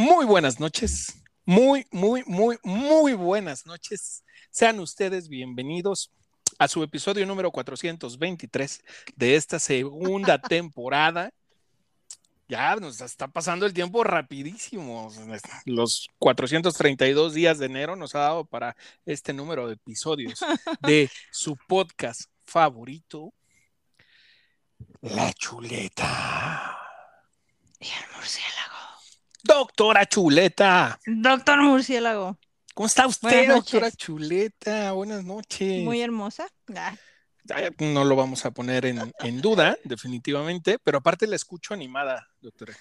Muy buenas noches, muy, muy, muy, muy buenas noches. Sean ustedes bienvenidos a su episodio número 423 de esta segunda temporada. Ya nos está pasando el tiempo rapidísimo. Los 432 días de enero nos ha dado para este número de episodios de su podcast favorito, La Chuleta. Y el murciélago. Doctora Chuleta. Doctor Murciélago. ¿Cómo está usted, doctora Chuleta? Buenas noches. Muy hermosa. Ah, No lo vamos a poner en, en duda, definitivamente, pero aparte la escucho animada, doctora.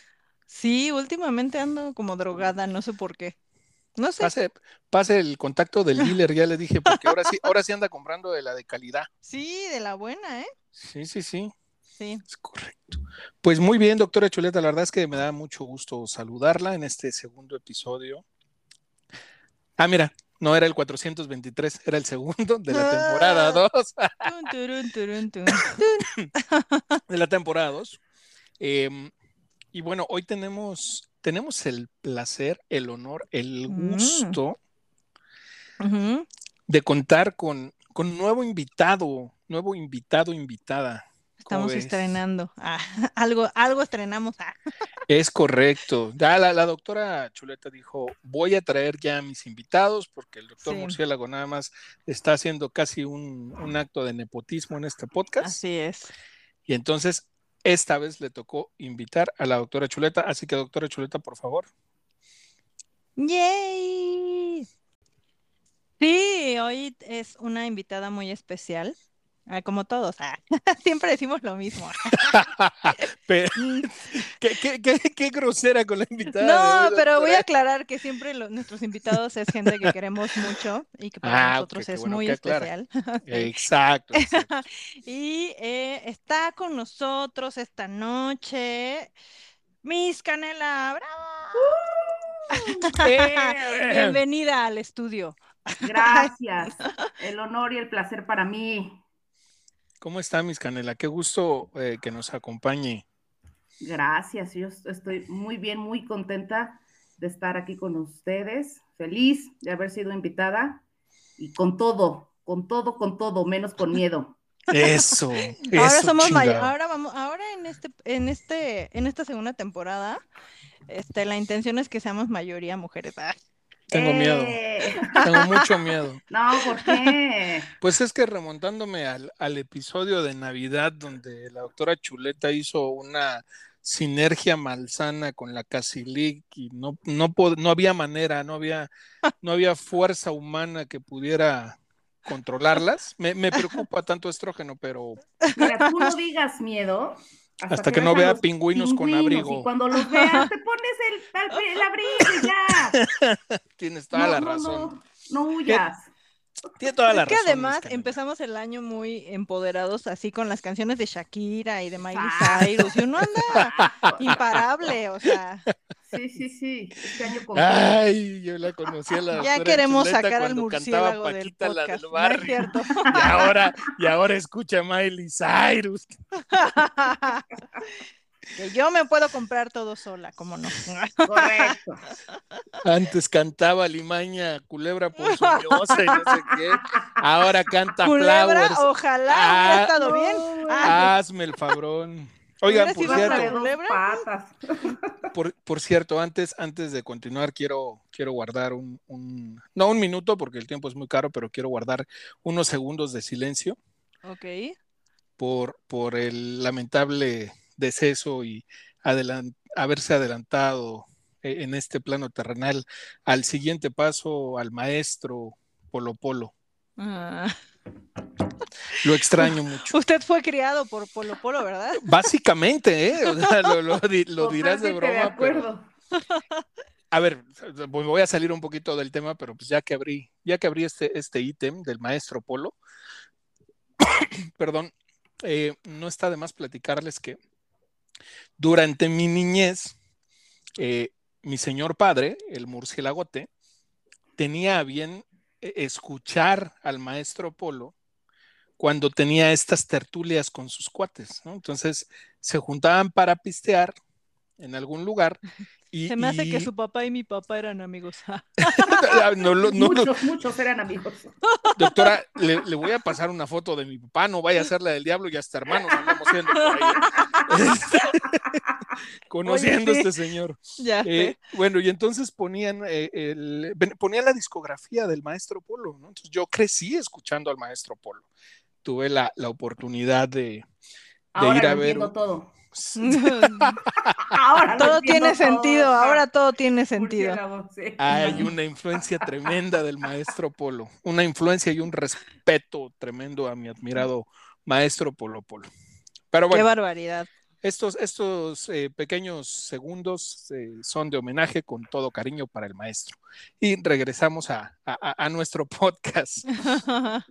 Sí, últimamente ando como drogada, no sé por qué. No sé. Pase, pase el contacto del dealer, ya le dije, porque ahora sí, ahora sí anda comprando de la de calidad. Sí, de la buena, ¿eh? Sí, sí, sí, Sí. es correcto. Pues muy bien, doctora Chuleta, la verdad es que me da mucho gusto saludarla en este segundo episodio. Ah, mira, no era el 423, era el segundo de la temporada 2. Tun, turun, turun, tun, tun. de la temporada 2. Eh, y bueno, hoy tenemos, tenemos el placer, el honor, el Mm. gusto de contar con, con un nuevo invitado, nuevo invitado, invitada. ¿Cómo Estamos estrenando. Ah, algo, algo estrenamos. Ah. Es correcto. Ya la, la doctora Chuleta dijo, voy a traer ya a mis invitados porque el doctor Sí. Murciélago nada más está haciendo casi un, un acto de nepotismo en este podcast. Así es. Y entonces, esta vez le tocó invitar a la doctora Chuleta. Así que, doctora Chuleta, por favor. ¡Yay! Sí, hoy es una invitada muy especial. Ah, como todos. Ah, Siempre decimos lo mismo. Pero, ¿qué, qué, qué, qué grosera con la invitada. No, pero voy a aclarar que siempre lo- nuestros invitados es gente que queremos mucho y que para Ah, nosotros es bueno muy especial. Exacto. exacto. Y eh, está con nosotros esta noche Miss Canela. ¡Bravo! Eh, Bienvenida al estudio. Gracias. El honor y el placer para mí. ¿Cómo está, Miss Canela? Qué gusto eh, que nos acompañe. Gracias. Yo estoy muy bien, muy contenta de estar aquí con ustedes. Feliz de haber sido invitada y con todo, con todo, con todo, menos con miedo. Eso. Ahora eso, somos may- chingado. ahora vamos, ahora en este, en este, en esta segunda temporada, este, la intención es que seamos mayoría mujeres. Tengo miedo. ¡Eh! Tengo mucho miedo. No, ¿por qué? Pues es que remontándome al, al episodio de Navidad donde la doctora Chuleta hizo una sinergia malsana con la Casilic y no, no, no había manera, no había, no había fuerza humana que pudiera controlarlas. Me, me preocupa tanto estrógeno, pero Mira, tú no digas miedo. Hasta que no vea pingüinos con abrigo. Y cuando los veas, te pones el, el- el abrigo y ya. tienes toda No, la no, razón. No, no huyas. Tiene toda la Es que razón. además empezamos el año muy empoderados, así con las canciones de Shakira y de Miley. Cyrus, y uno anda imparable, o sea, Sí, sí, sí. Este año Ay, yo la conocí a la ya queremos Chuleta sacar al murciélago del Paquita, la podcast, del ¿no es barrio. cierto? Y ahora, y ahora escucha a Miley Cyrus. Que yo me puedo comprar todo sola, ¿cómo no? Correcto. Antes cantaba Limaña, Culebra por su diosa y no sé qué. Ahora canta Culebra, Flowers. ojalá Ah, hubiera estado bien. Ah, Hazme el fabrón. Oigan, por cierto, por, por cierto, antes, antes de continuar, quiero, quiero guardar un, un- no un minuto porque el tiempo es muy caro, pero quiero guardar unos segundos de silencio ok. por, por el lamentable deceso y haberse adelantado eh, en este plano terrenal al siguiente paso al maestro Polo Polo. Ah, Lo extraño mucho. Usted fue criado por Polo Polo, ¿verdad? Básicamente, ¿eh? O sea, lo, lo di- lo dirás de broma, pero acuerdo. a ver, pues voy a salir un poquito del tema, pero pues ya que abrí, ya que abrí este, este ítem del maestro Polo, perdón, eh, no está de más platicarles que durante mi niñez, eh, mi señor padre, el murciélagote, tenía bien eh, escuchar al maestro Polo cuando tenía estas tertulias con sus cuates. Entonces se juntaban para pistear en algún lugar Se me hace que su papá y mi papá eran amigos. muchos, muchos eran amigos. Doctora, le, voy a pasar una foto de mi papá, no vaya a ser la del diablo y hasta hermanos andamos viendo por ahí. Este, conociendo a este señor. Ya eh, bueno, y entonces ponían, eh, ponían la discografía del maestro Polo, ¿no? Entonces yo crecí escuchando al maestro Polo. Tuve la, oportunidad de, ir a ver. Todo ahora todo tiene sentido, ahora todo tiene sentido. Hay una influencia tremenda del maestro Polo, una influencia y un respeto tremendo a mi admirado maestro Polo Polo. Pero bueno, Qué barbaridad. Estos, estos eh, pequeños segundos eh, son de homenaje con todo cariño para el maestro. Y regresamos a, a nuestro podcast.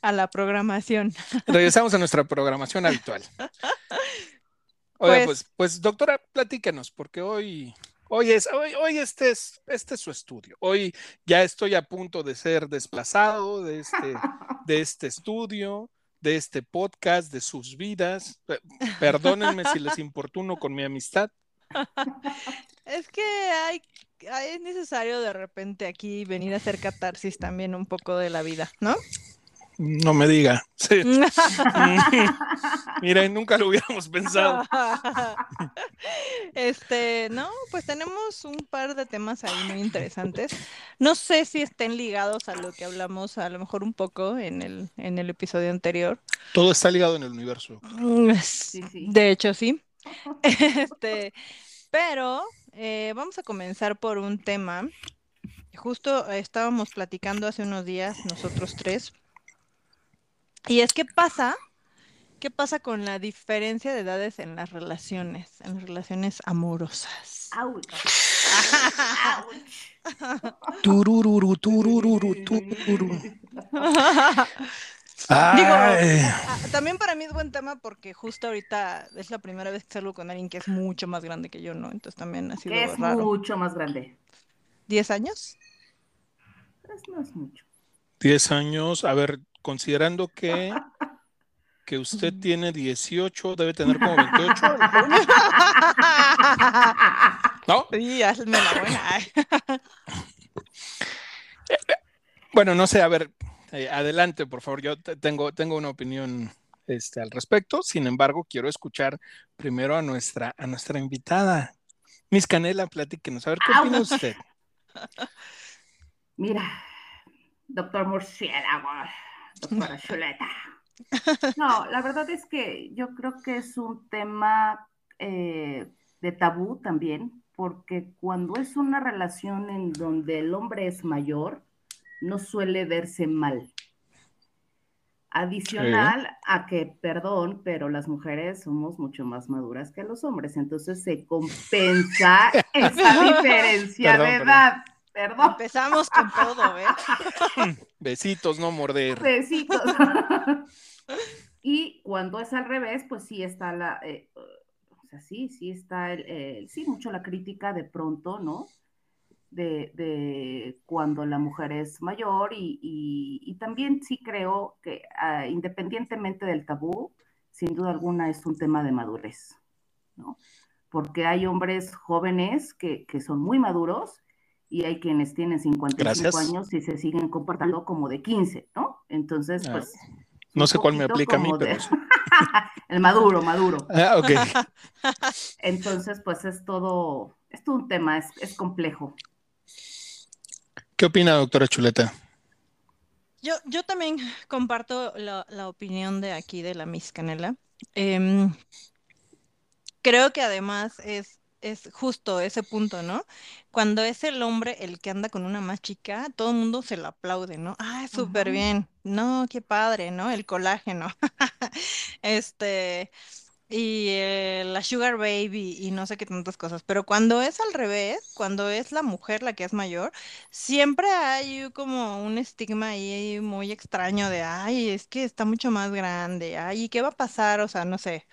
a la programación. Regresamos a nuestra programación habitual. Oiga, pues, pues, pues, doctora, platíquenos, porque hoy, hoy es, hoy, hoy este es, este es su estudio. Hoy ya estoy a punto de ser desplazado de este, de este estudio, de este podcast, de sus vidas. Perdónenme si les importuno con mi amistad. Es que hay, es necesario de repente aquí venir a hacer catarsis también un poco de la vida, ¿no? No me diga. Sí. Miren, nunca lo hubiéramos pensado. Este, no, pues tenemos un par de temas ahí muy interesantes. No sé si estén ligados a lo que hablamos a lo mejor un poco en el, en el episodio anterior. Todo está ligado en el universo. De hecho, sí. Este, pero eh, vamos a comenzar por un tema. Justo estábamos platicando hace unos días nosotros tres y es que pasa, ¿qué pasa con la diferencia de edades en las relaciones, en las relaciones amorosas? turururu, turururu, turururu. Digo, también para mí es buen tema porque justo ahorita es la primera vez que salgo con alguien que es mucho más grande que yo, ¿no? Entonces también ha sido es mucho más grande? ¿Diez años? Pues no es mucho. Diez años, a ver, considerando que, que usted tiene 18, debe tener como 28. ¿No? Sí, hazme la buena. bueno, no sé, a ver, eh, adelante, por favor. Yo tengo, tengo una opinión este, al respecto. Sin embargo, quiero escuchar primero a nuestra, a nuestra invitada. Miss Canela, platíquenos. A ver, ¿qué opina usted? Mira, doctor Murciélago, doctora Chuleta. No, la verdad es que yo creo que es un tema eh, de tabú también, porque cuando es una relación en donde el hombre es mayor, no suele verse mal. Adicional a que, perdón, pero las mujeres somos mucho más maduras que los hombres, entonces se compensa esa diferencia de edad. Perdón. Empezamos con todo, ¿eh? Besitos, no morder. Besitos. y cuando es al revés, pues sí está la, eh, o sea, sí, sí está el, sí, mucho la crítica de pronto, ¿no? De, cuando la mujer es mayor y, también sí creo que ah, independientemente del tabú, sin duda alguna es un tema de madurez, ¿no? Porque hay hombres jóvenes que, que son muy maduros y hay quienes tienen 55 años y se siguen comportando como de 15, ¿no? Entonces, ah, pues... no sé cuál me aplica a mí, pero... el maduro, maduro. Ah, ok. Entonces, pues es todo, es todo un tema, es, complejo. ¿Qué opina, doctora Chuleta? Yo, yo también comparto la, opinión de aquí de la Miss Canela. Em, creo que además es es justo ese punto, ¿no? Cuando es el hombre el que anda con una más chica, todo el mundo se lo aplaude, ¿no? Ah, súper bien. No, qué padre, ¿no? El colágeno. este, y eh, la sugar baby y no sé qué tantas cosas. Pero cuando es al revés, cuando es la mujer la que es mayor, siempre hay como un estigma ahí muy extraño de, ay, es que está mucho más grande, ay, ¿qué va a pasar? O sea, no sé.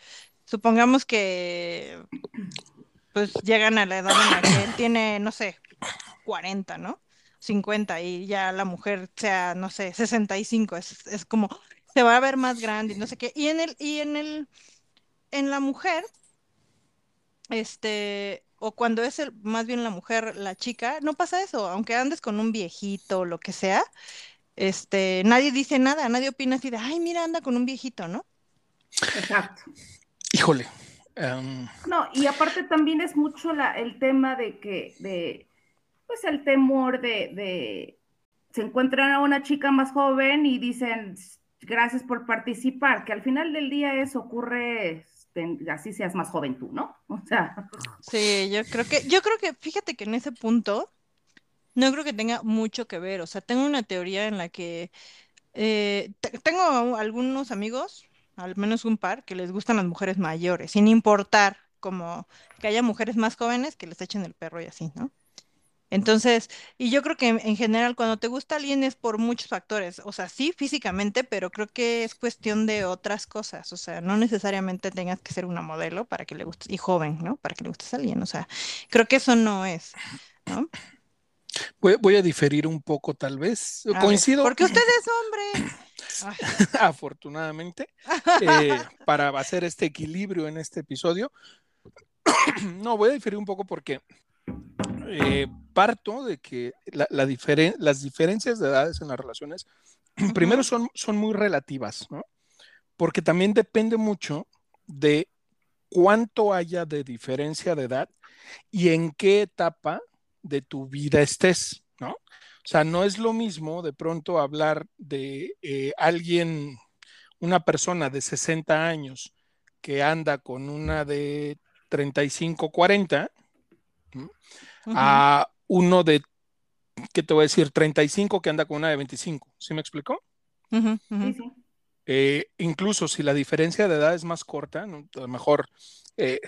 Supongamos que pues llegan a la edad en la que él tiene, no sé, 40, ¿no? 50 y ya la mujer sea, no sé, 65, es, es como, se va a ver más grande y no sé qué. Y en el, y en el, en la mujer, este, o cuando es el, más bien la mujer, la chica, no pasa eso, aunque andes con un viejito o lo que sea, este, nadie dice nada, nadie opina así de, ay, mira, anda con un viejito, ¿no? Exacto. Híjole. Em, No, y aparte también es mucho la, el tema de que, de, pues el temor de, de, se encuentran a una chica más joven y dicen, gracias por participar, que al final del día eso ocurre, este, así seas más joven tú, ¿no? O sea, Sí, yo creo que, yo creo que, fíjate que en ese punto, no creo que tenga mucho que ver, o sea, tengo una teoría en la que eh, te- tengo algunos amigos, al menos un par, que les gustan las mujeres mayores, sin importar como que haya mujeres más jóvenes que les echen el perro y así, ¿no? Entonces, y yo creo que en, en general cuando te gusta alguien es por muchos factores, o sea, sí, físicamente, pero creo que es cuestión de otras cosas, o sea, no necesariamente tengas que ser una modelo para que le gustes, y joven, ¿no? Para que le gustes a alguien, o sea, creo que eso no es, ¿no? Voy, voy a diferir un poco, tal vez. A ver, Coincido, porque usted es hombre. Afortunadamente, eh, para hacer este equilibrio en este episodio. No, voy a diferir un poco porque eh, parto de que la, la diferen- las diferencias de edades en las relaciones, primero son, son muy relativas, ¿no? Porque también depende mucho de cuánto haya de diferencia de edad y en qué etapa de tu vida estés, ¿no? O sea, no es lo mismo de pronto hablar de eh, alguien, una persona de 60 años que anda con una de 35, 40, ¿no? Ujú. a uno de, ¿qué te voy a decir? 35 que anda con una de 25. ¿Sí me explicó? Ujú, sí. Eh, incluso si la diferencia de edad es más corta, ¿no? a lo mejor eh,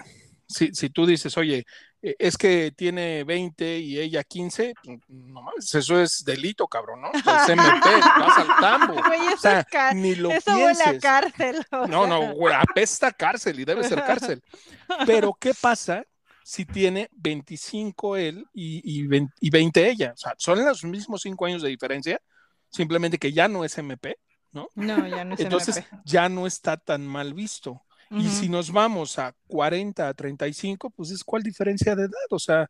si, si tú dices, oye, es que tiene 20 y ella 15, pues, no mames, eso es delito, cabrón, ¿no? O sea, es MP, vas al tambo. Güey, O eso sea, es ca- ni lo eso huele a pienses. cárcel. o No, sea. no, güey, apesta cárcel y debe ser cárcel. Pero, ¿qué pasa si tiene 25 él y, y 20, y 20 ella? O sea, son los mismos 5 años de diferencia, simplemente que ya no es MP, ¿no? No, ya no es Entonces MP. ya no está tan mal visto. Y Ujú. si nos vamos a 40, a 35, pues es cuál diferencia de edad, o sea,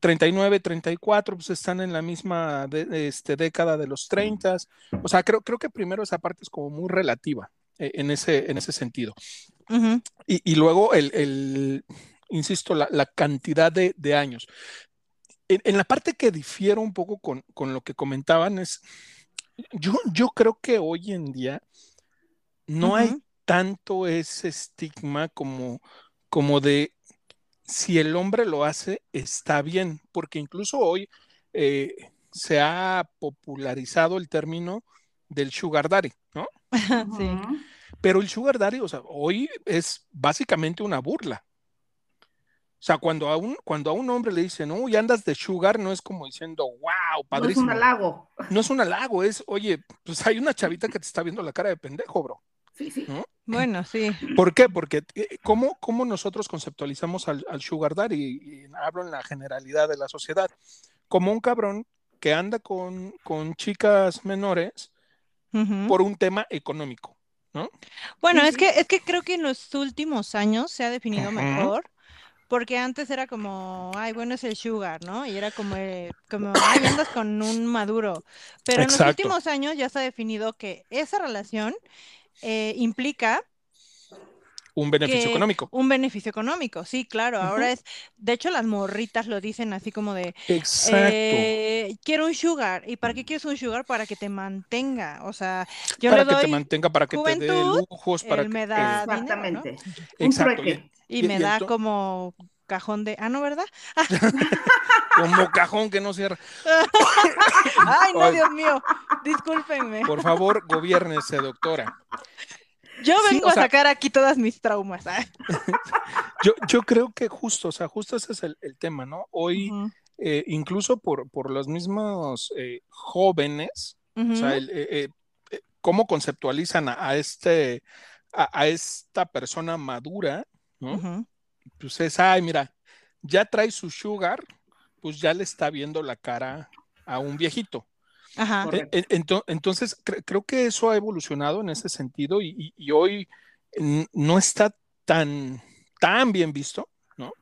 39, 34, pues están en la misma de- este, década de los 30. O sea, creo, creo que primero esa parte es como muy relativa eh, en, ese, en ese sentido. Ujú. Y, y luego el, el, insisto, la, la cantidad de, de años. En, en la parte que difiero un poco con, con lo que comentaban es, yo, yo creo que hoy en día no hay Ujú. Tanto ese estigma como, como de si el hombre lo hace, está bien, porque incluso hoy eh, se ha popularizado el término del sugar daddy, ¿no? Sí. Pero el sugar daddy, o sea, hoy es básicamente una burla. O sea, cuando a un, cuando a un hombre le dicen, uy, andas de sugar, no es como diciendo, wow, No es un padrísimo. halago. No es un halago, es, oye, pues hay una chavita que te está viendo la cara de pendejo, bro. Sí, sí. ¿no? Bueno, sí. ¿Por qué? Porque eh, ¿cómo, cómo nosotros conceptualizamos al, al sugar daddy? Y, y hablo en la generalidad de la sociedad. Como un cabrón que anda con, con chicas menores por un tema económico, ¿no? Bueno, Sí, es sí. que, es que creo que en los últimos años se ha definido mejor, porque antes era como, ay, bueno, es el sugar, ¿no? Y era como, eh, como, ay, andas con un maduro. Pero en los últimos años ya se ha definido que esa relación eh, implica Un beneficio que económico. un beneficio económico, sí, claro. Ahora es, de hecho, las morritas lo dicen así como de, Exacto. eh, quiero un sugar. ¿Y para qué quieres un sugar? Para que te mantenga. O sea, yo para le que te doy mantenga, para que te dé lujos, para él que... me da dinero, ¿no? Exactamente. Un Exacto. Y Y- me y da como cajón de, ah, no, ¿verdad? Como cajón que no cierra. Ay, no. Dios mío, discúlpenme. Por favor, gobiérnese, doctora. Yo vengo a sea- sacar aquí todas mis traumas. ah. Yo, yo creo que justo, o sea, justo ese es el, el tema, ¿no? Hoy, eh, incluso por, por los mismos eh, jóvenes, o sea, el, eh, cómo conceptualizan a, a este, a, a esta persona madura, ¿no? Pues es, ay, mira, ya trae su sugar, pues ya le está viendo la cara a un viejito. Ajá. En- ento- entonces, cre- creo que eso ha evolucionado en ese sentido y, hoy no está tan, tan bien visto, ¿no?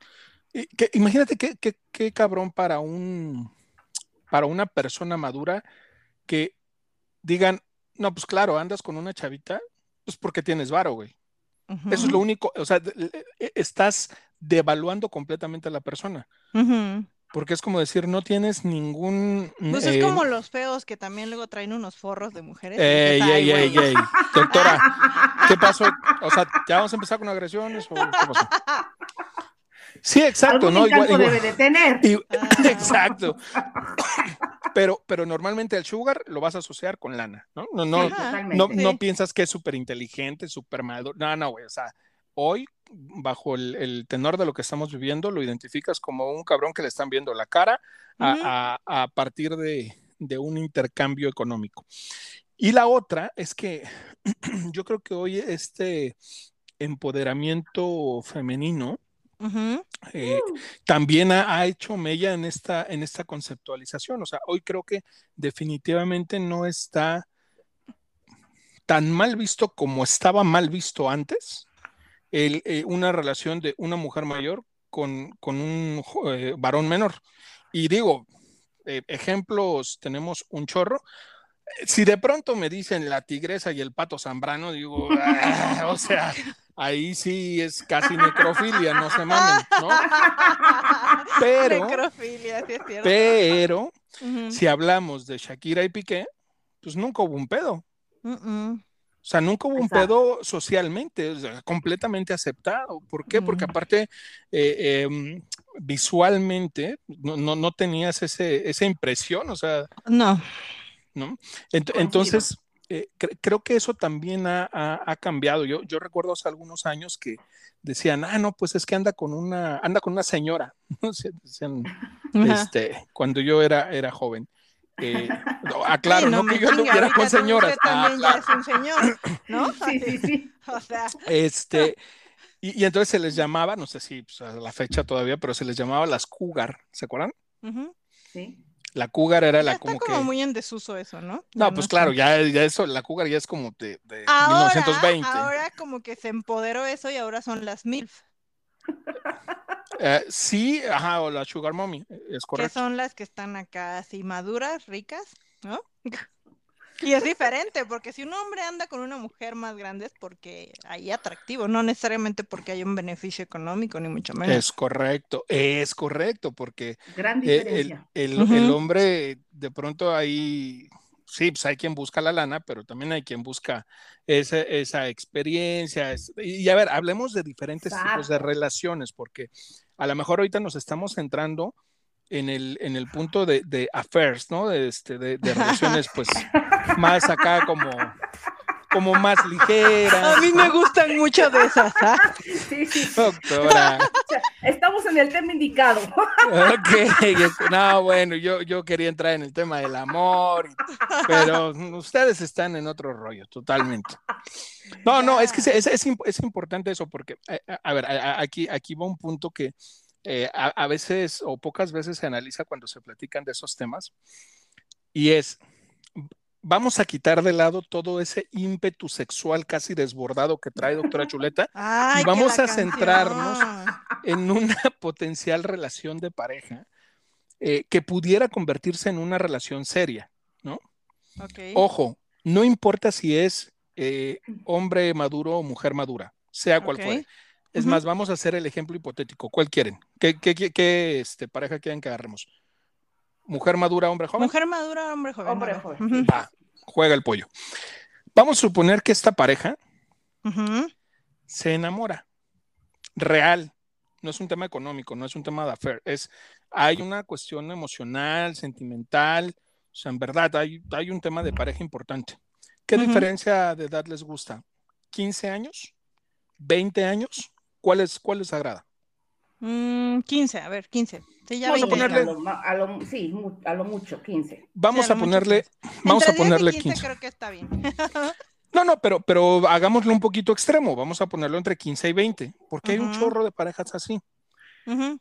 que, imagínate qué, qué, qué cabrón para un para una persona madura que digan, no, pues claro, andas con una chavita, pues porque tienes varo, güey. Eso es lo único, o sea, e, estás devaluando completamente a la persona. Porque es como decir, no tienes ningún. Pues es como los feos que también luego traen unos forros de mujeres. Ey, ey, ey, ey. Doctora, ¿qué pasó? O sea, ¿ya vamos a empezar con agresiones o qué pasó? Sí, exacto, ¿no? Igual, igual, debe de tener. Ah. exacto. Pero, pero normalmente el sugar lo vas a asociar con lana, ¿no? No, no, no, no piensas que es súper inteligente, súper maduro. No, no, güey. O sea, hoy, bajo el, el tenor de lo que estamos viviendo, lo identificas como un cabrón que le están viendo la cara a, Ujú. a- a partir de, de un intercambio económico. Y la otra es que yo creo que hoy este empoderamiento femenino Eh, también ha, ha hecho mella en esta, en esta conceptualización. O sea, hoy creo que definitivamente no está tan mal visto como estaba mal visto antes el, eh, una relación de una mujer mayor con, con un eh, varón menor. Y digo, ejemplos tenemos un chorro. Si de pronto me dicen la tigresa y el pato zambrano, digo, "Ah", o sea, ahí sí es casi necrofilia, no se mamen, ¿no? Pero, Necrofilia, sí es cierto. pero, si hablamos de Shakira y Piqué, pues nunca hubo un pedo. O sea, nunca hubo un pedo socialmente, o sea, completamente aceptado. ¿Por qué? Porque aparte, eh, em, visualmente, no, no, no tenías ese, esa impresión, o sea, No. ¿no? Ent- entonces, eh, cre- creo que eso también ha, ha- ha cambiado. Yo, yo recuerdo hace algunos años que decían, ah, no, pues es que anda con una, anda con una señora, ¿no? Se- Decían, este, cuando yo era, era joven. Eh, no, aclaro, Sí, no, me que yo anduviera con señoras. Ah, también claro. ya es un señor, ¿no? Sí, sí, sí. O sea, Este, y, y entonces se les llamaba, no sé si pues, a la fecha todavía, pero se les llamaba las cougar, ¿se acuerdan? ujú. sí. La cougar era Ya la está como como que... muy en desuso eso, ¿no? No, Ya pues está. claro, ya, ya eso, la cougar ya es como de, de Ahora, 1920. ahora como que se empoderó eso y ahora son las MILF, Eh, sí, ajá, o la sugar mommy, es que correcto. son las que están acá así maduras, ricas, ¿no? Y es diferente, porque si un hombre anda con una mujer más grande es porque hay atractivo, no necesariamente porque hay un beneficio económico, ni mucho menos. Es correcto, es correcto, porque Gran eh, el, hombre de pronto ahí, sí, pues hay quien busca la lana, pero también hay quien busca esa, esa experiencia. y a ver, hablemos de diferentes tipos de relaciones, porque a lo mejor ahorita nos estamos centrando en el, en el punto de, de affairs, ¿no? De, este, de, de relaciones, pues, más acá como, como más ligeras. A mí me gustan mucho de esas, ¿ah? Sí, sí. Doctora. Estamos en el tema indicado. Ok, no, bueno, yo, yo quería entrar en el tema del amor, pero ustedes están en otro rollo, totalmente. No, no, es que es, es- es imp- es importante eso, porque, eh, a, a ver, a- a- aquí, aquí va un punto que eh, a, a veces o pocas veces se analiza cuando se platican de esos temas, y es, vamos a quitar de lado todo ese ímpetu sexual casi desbordado que trae doctora Chuleta Ay, que vamos a centrarnos en una potencial relación de pareja eh, que pudiera convertirse en una relación seria, ¿no? Ok. Ojo, no importa si es eh, hombre maduro o mujer madura, sea cual fuere. Es más, vamos a hacer el ejemplo hipotético. ¿Cuál quieren? ¿Qué, qué- qué- qué, este, pareja quieren que agarremos? ¿Mujer madura, hombre joven? Mujer madura, hombre joven. Hombre joven, juega el pollo. Vamos a suponer que esta pareja se enamora. Real. No es un tema económico, no es un tema de affair. Es, hay una cuestión emocional, sentimental. O sea, en verdad, hay, hay un tema de pareja importante. ¿Qué diferencia de edad les gusta? ¿15 años? ¿20 años? ¿Cuál, es, cuál les agrada? Mm, 15, a ver, 15. Sí, ya Vamos a 20 ponerle- A lo, a lo- sí, a lo mucho, 15. Vamos Sí, a mucho ponerle, 15. vamos a Entre 10 y ponerle 15 15. creo que está bien. No, no, pero, pero hagámoslo un poquito extremo. Vamos a ponerlo entre 15 y 20, porque hay un chorro de parejas así. Ujú.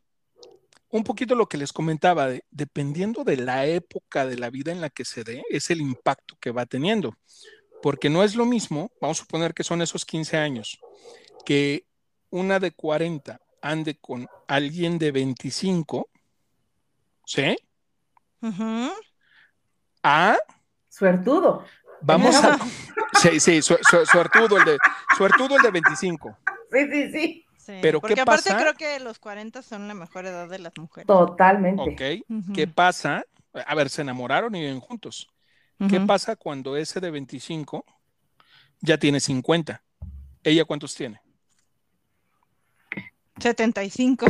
un poquito lo que les comentaba, de, dependiendo de la época de la vida en la que se dé, es el impacto que va teniendo. Porque no es lo mismo, vamos a suponer que son esos 15 años, que una de 40 ande con alguien de 25, ¿sí? Ujú. A, Suertudo. vamos a... Sí, sí, su- su- suertudo el de, suertudo el de 25. Sí, sí, sí. Sí, Pero, porque ¿qué aparte pasa? creo que los 40 son la mejor edad de las mujeres. Totalmente. ¿Ok? ¿Qué pasa? A ver, se enamoraron y viven juntos. ¿Qué pasa cuando ese de 25 ya tiene 50? ¿Ella cuántos tiene? 75.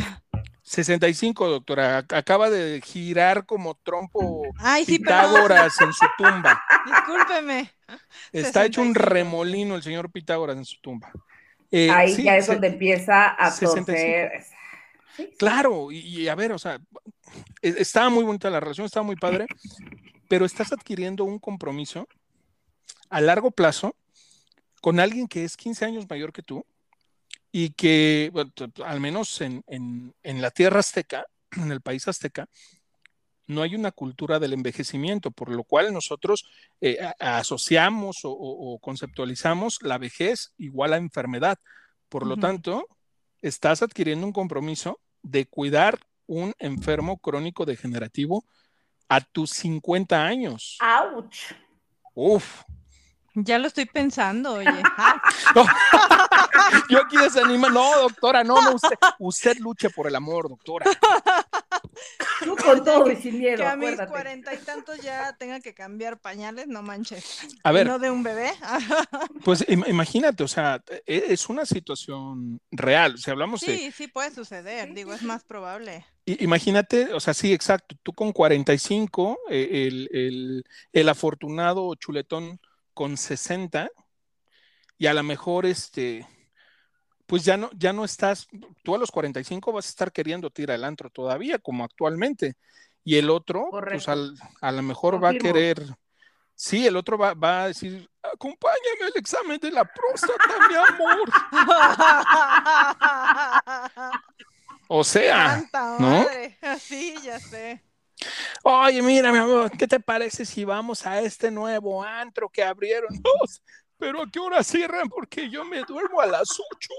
65, doctora. Ac- Acaba de girar como trompo Ay, sí, perdón. Pitágoras en su tumba. Discúlpeme. Está hecho un 65. remolino el señor Pitágoras en su tumba. Eh, Ahí sí, ya es se- donde empieza a 65. torcer. Sí. Claro, y, y a ver, o sea, e- estaba muy bonita la relación, estaba muy padre, pero estás adquiriendo un compromiso a largo plazo con alguien que es 15 años mayor que tú y que, bueno, al menos en, en- en la tierra azteca, en el país azteca, no hay una cultura del envejecimiento, por lo cual nosotros eh, a- asociamos o, o- o conceptualizamos la vejez igual a enfermedad. Por lo tanto, estás adquiriendo un compromiso de cuidar un enfermo crónico degenerativo a tus 50 años. ¡Auch! Uf, Ya lo estoy pensando, oye. yo aquí desanima. No, doctora, no, no, usted, usted luche por el amor, doctora. Tú con todo y sin miedo, que a mis cuarenta y tantos ya tenga que cambiar pañales, no manches. A ver, No de un bebé. pues im- imagínate, o sea, e- es una situación real. Si hablamos de, Sí, sí puede suceder, digo, es más probable. Imagínate, o sea, sí, exacto, tú con 45, eh, el, el- el afortunado chuletón con 60, y a lo mejor, este, pues ya no, ya no estás, tú a los 45 vas a estar queriendo tirar al antro todavía, como actualmente, y el otro, pues al- a lo mejor va a querer, sí, el otro va, va a decir, acompáñame al examen de la próstata, mi amor. O sea, ¿no? Sí, ya sé. Oye, mira, mi amor, ¿qué te parece si vamos a este nuevo antro que abrieron? Dos, pero ¿a qué hora cierran? Porque yo me duermo a las 8.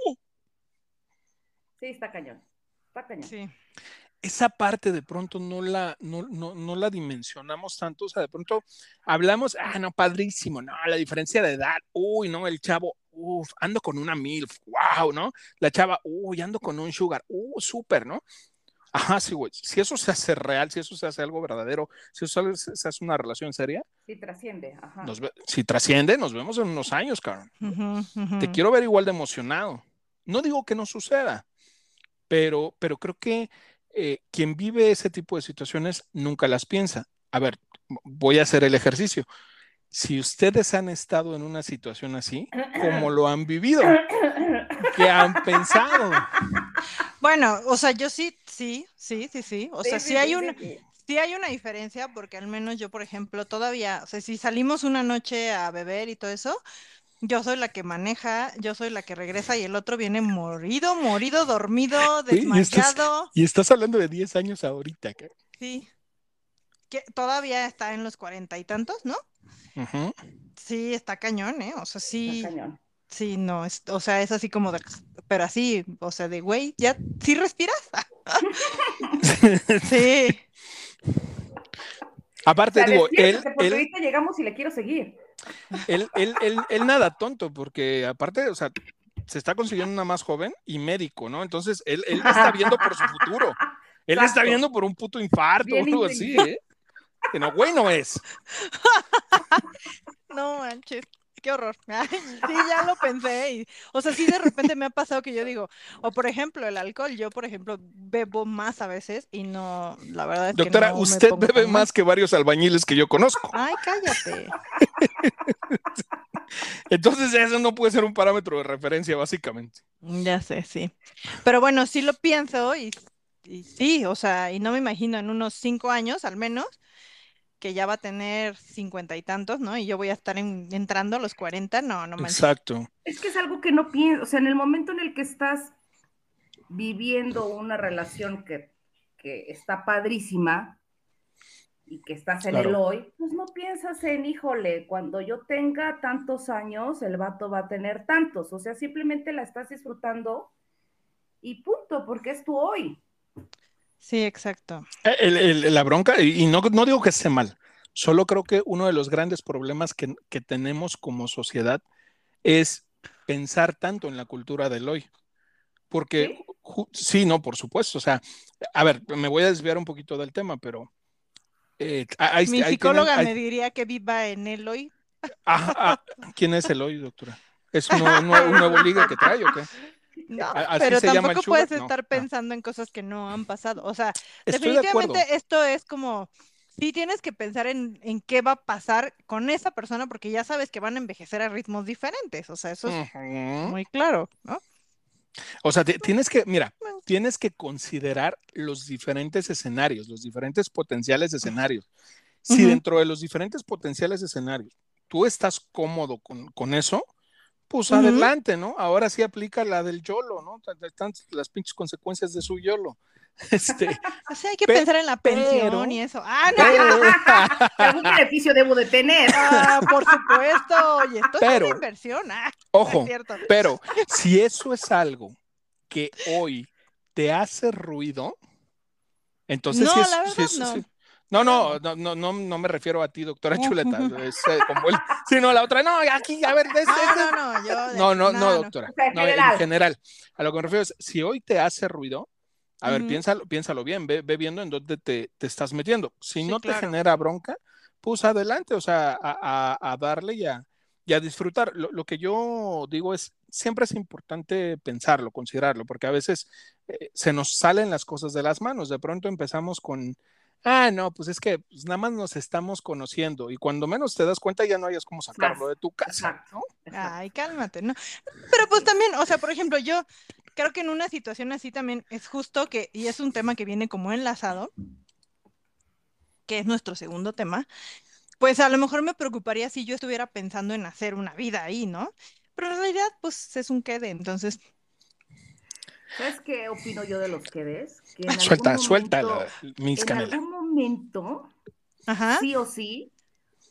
Sí, está cañón. Está cañón. Sí. Esa parte de pronto no la, no, no, no la dimensionamos tanto. O sea, de pronto hablamos, ah, no, padrísimo, no, la diferencia de edad, uy, no, el chavo, uff, ando con una MILF, wow, ¿no? La chava, uy, ando con un sugar, uh, súper, ¿no? Ajá, sí, güey. Si eso se hace real, si eso se hace algo verdadero, si eso se hace una relación seria, Sí, trasciende. Ajá. Nos ve- si trasciende, nos vemos en unos años, ujú. Te quiero ver igual de emocionado. No digo que no suceda, pero, pero creo que eh, quien vive ese tipo de situaciones nunca las piensa. A ver, voy a hacer el ejercicio. Si ustedes han estado en una situación así, ¿cómo lo han vivido? ¿Qué han pensado? Bueno, o sea, yo sí, sí, sí, sí, sí. O sea, sí, hay sí, una, sí. sí hay una diferencia, porque al menos yo, por ejemplo, todavía, o sea, si salimos una noche a beber y todo eso, yo soy la que maneja, yo soy la que regresa y el otro viene morido, morido, dormido, Oye, y estás- desmayado. Y estás hablando de 10 años ahorita. cabrón. Sí. Que todavía está en los cuarenta y tantos, ¿no? Sí, está cañón, ¿eh? O sea, sí, Está cañón. sí, no, es, o sea, es así como de, pero así, o sea, de, güey, ¿ya sí respiras? Sí, O Aparte, sea, digo, él, él, ahorita llegamos y le quiero seguir. Él, él, él, él nada tonto, porque aparte, o sea, se está consiguiendo una más joven y médico, ¿no? Entonces, él, él está viendo por su futuro. Él está viendo por un puto infarto o algo así, ¿eh? Que no, güey, no es. no manches, qué horror. Ay, sí, ya lo pensé. y- o sea, sí, de repente me ha pasado que yo digo, o por ejemplo, el alcohol, yo, por ejemplo, bebo más a veces y no, la verdad es que Doctora, no me usted bebe más que varios albañiles que yo conozco. Ay, cállate. Entonces, eso no puede ser un parámetro de referencia, básicamente. Ya sé, sí. Pero bueno, sí lo pienso y, y sí, o sea, y no me imagino en unos cinco años al menos que ya va a tener cincuenta y tantos, ¿no? Y yo voy a estar en- entrando a los cuarenta, no, no manches. Exacto. Es que es algo que no piensas, o sea, en el momento en el que estás viviendo una relación que, que está padrísima y que estás en el hoy, pues no piensas en, híjole, cuando yo tenga tantos años, el vato va a tener tantos, o sea, simplemente la estás disfrutando y punto, porque es tu hoy. Sí, exacto. Eh, el- el- la bronca, y no, no digo que esté mal, solo creo que uno de los grandes problemas que, que tenemos como sociedad es pensar tanto en la cultura del hoy. Porque ¿Sí? no, por supuesto. O sea, a ver, me voy a desviar un poquito del tema, pero eh, Mi psicóloga me diría que viva en él hoy. Ah, ¿quién es el hoy, doctora? ¿Es un nuevo, un nuevo- un nuevo liga que trae o qué? No, ¿A- así pero tampoco puedes No, estar ah. pensando en cosas que no han pasado. O sea, Estoy de acuerdo. definitivamente esto es como, sí tienes que pensar en, en qué va a pasar con esa persona porque ya sabes que van a envejecer a ritmos diferentes. O sea, eso es muy claro, ¿no? O sea, ti- tienes que, mira, tienes que considerar los diferentes escenarios, los diferentes potenciales escenarios. Si dentro de los diferentes potenciales escenarios tú estás cómodo con, con eso, pues adelante, ¿no? Ahora sí aplica la del YOLO, ¿no? Están las pinches consecuencias de su YOLO. Este, O sea, hay que Pe- pensar en la pensión pero- y eso. Ah, no. pero, Algún beneficio debo de tener. Ah, por supuesto. Oye, esto es una inversión. Ah, no ojo, es cierto. pero si eso es algo que hoy te hace ruido, entonces No, sí es- la sí verdad es- no. sí. No, no, no, no, no, no me refiero a ti, doctora. Chuleta. Es eh, como el, sino la otra. No, aquí, a ver, de este, No, no, no, yo de- No, no, no, no. doctora. O sea, en No, en general. general. A lo que me refiero es, si hoy te hace ruido, a ver, Ujú. piénsalo, piénsalo bien, ve, ve viendo en dónde te, te estás metiendo. Si Sí, no te claro. genera bronca, pues adelante, o sea, a, a- a darle y a, y a disfrutar. Lo, lo que yo digo es, siempre es importante pensarlo, considerarlo, porque a veces eh, se nos salen las cosas de las manos. De pronto empezamos con, ah, no, pues es que pues, nada más nos estamos conociendo y cuando menos te das cuenta ya no hayas cómo sacarlo de tu casa. ¿no? Ay, cálmate, ¿no? Pero pues también, o sea, por ejemplo, yo creo que en una situación así también es justo que, y es un tema que viene como enlazado, que es nuestro segundo tema, pues a lo mejor me preocuparía si yo estuviera pensando en hacer una vida ahí, ¿no? Pero en realidad, pues es un quede, entonces, ¿Sabes qué opino yo de los quedes? Que en Suelta, algún suelta, momento- mis En canela. algún momento, ajá, sí o sí,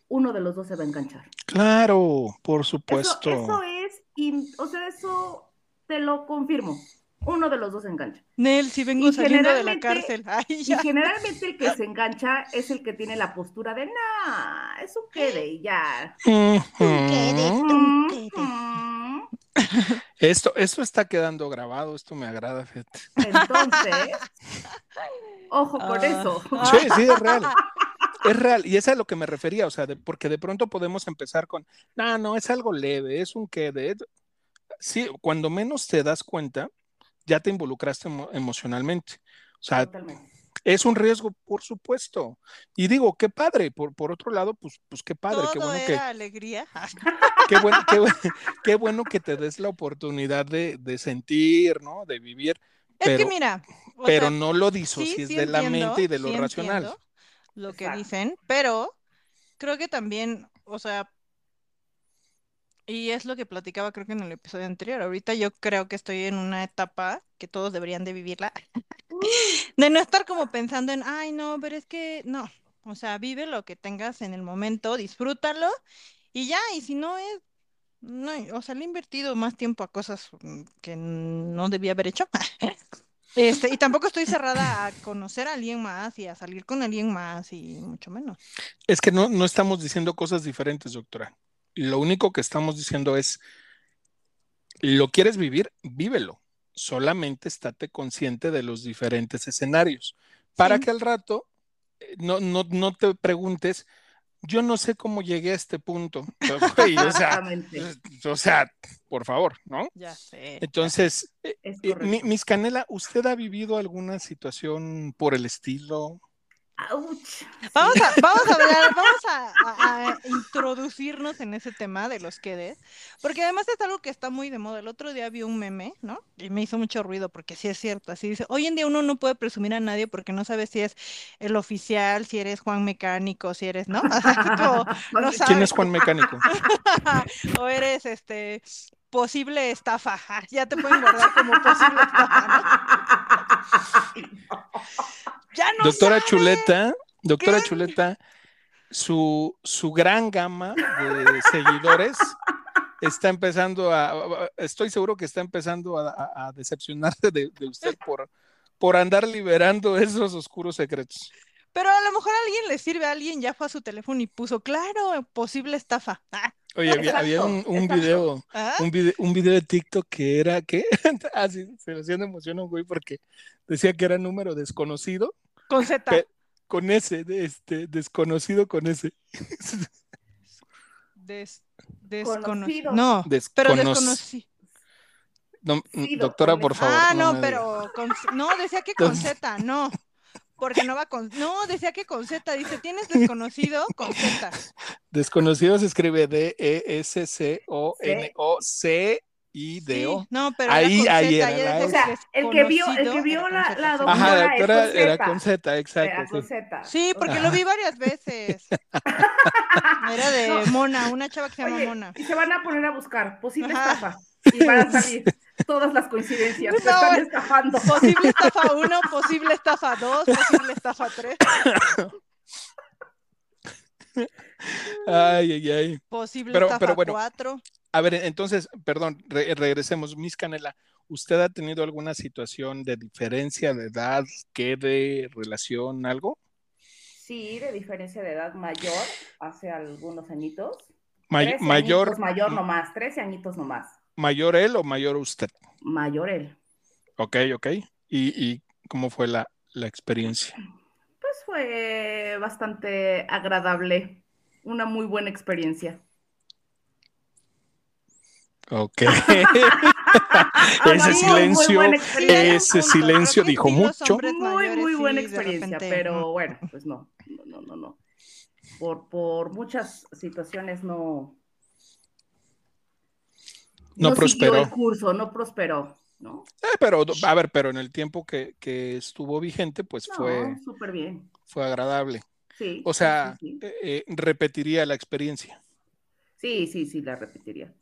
uno de los dos se va a enganchar. Claro, por supuesto. eso es, in- o sea, eso te lo confirmo. Uno de los dos se engancha. Nel, si vengo Y saliendo de la cárcel, ay, Y generalmente el que se engancha es el que tiene la postura de, nah, es un quede y ya. Ujú. Ujú. Esto, esto está quedando grabado, esto me agrada, fíjate. Entonces, ojo con Ah. eso. Sí, sí, es real. Es real, y es a lo que me refería, o sea, de- porque de pronto podemos empezar con, no, no, es algo leve, es un que de... Sí, cuando menos te das cuenta, ya te involucraste emo- emocionalmente. O sea, Totalmente. Es un riesgo, por supuesto. Y digo, qué padre, por, por otro lado, pues, pues qué padre, qué bueno era que, alegría. qué bueno, qué, bu- qué bueno que te des la oportunidad de, de sentir, ¿no? De vivir, Es que pero, mira, pero sea, no lo sí, disocies sí de la mente y de lo sí racional. lo que Exacto. dicen, pero creo que también, o sea, y es lo que platicaba creo que en el episodio anterior, ahorita yo creo que estoy en una etapa que todos deberían de vivirla, de no estar como pensando en, ay, no, pero es que no, o sea, vive lo que tengas en el momento, disfrútalo y ya, y si no es, no, o sea, le he invertido más tiempo a cosas mm, que no debía haber hecho. Este, y tampoco estoy cerrada a conocer a alguien más y a salir con alguien más y mucho menos. Es que no, no estamos diciendo cosas diferentes, doctora. Lo único que estamos diciendo es, lo quieres vivir, vívelo. Solamente estate consciente de los diferentes escenarios para Sí. que al rato eh, no, no, no te preguntes, yo no sé cómo llegué a este punto. O sea, Exactamente. o sea, por favor, ¿no? Ya sé. Entonces, eh, eh, Miss Canela, ¿usted ha vivido alguna situación por el estilo? Ouch. Vamos a, vamos a hablar, vamos a, a- a introducirnos en ese tema de los quedes, porque además es algo que está muy de moda. El otro día vi un meme, ¿no? Y me hizo mucho ruido porque sí es cierto. Así dice, hoy en día uno no puede presumir a nadie porque no sabe si es el oficial, si eres Juan Mecánico, si eres, ¿no? O sea, como, no. ¿Quién es Juan Mecánico? o eres este posible estafa. Ya te pueden guardar como posible estafa, ¿no? Ya no Doctora sabe. Chuleta, doctora ¿Qué? Chuleta, su, su gran gama de seguidores está empezando a, estoy seguro que está empezando a, decepcionarse de, usted por, por andar liberando esos oscuros secretos. Pero a lo mejor a alguien le sirve, a alguien ya fue a su teléfono y puso, claro, posible estafa. Ah. Oye, había, un, video, ah. un, video, un video de TikTok que era que así ah, se le hacía emoción a un güey porque decía que era número desconocido. Con Z. Con ese, este, desconocido con ese. desconocido. No, pero desconocido. doctora, por favor. Ah, no, pero no, decía que con Z, no. Porque no va con. No, decía que con Z. Dice, ¿tienes desconocido? Con Z. Desconocido se escribe D-E-S-C-O-N-O-C. I D O. no, pero ahí, era ahí era. o sea, el que vio, el que vio la, la doctora, Ajá, la doctora era con Z, exacto. sí. sí, porque lo vi varias veces. era de Mona, una chava que se llama Mona. Y se van a poner a buscar posible estafa. Y van a salir todas las coincidencias. Se están estafando. Posible estafa 1, posible estafa 2, posible estafa 3. Ay, ay, ay. Posible estafa pero bueno, 4. A ver, entonces, perdón, regresemos. Miss Canela, ¿usted ha tenido alguna situación de diferencia de edad, que de relación, algo? Sí, de diferencia de edad mayor, hace algunos añitos. mayor. Añitos mayor nomás, 13 añitos nomás. ¿Mayor él o mayor usted? Mayor él. Ok, ok. ¿Y, cómo fue la, experiencia? Pues fue bastante agradable, una muy buena experiencia. Ok. ese silencio, ese silencio dijo mucho. Muy, muy buena experiencia, pero bueno, pues no, no, no, no. Por, por muchas situaciones no, no, prosperó. el curso, no prosperó, ¿no? Eh, pero, a ver, pero en el tiempo que, estuvo vigente, pues fue. Súper bien. Fue agradable. Sí. O sea, eh, eh, repetiría la experiencia. Sí, sí, sí, la repetiría.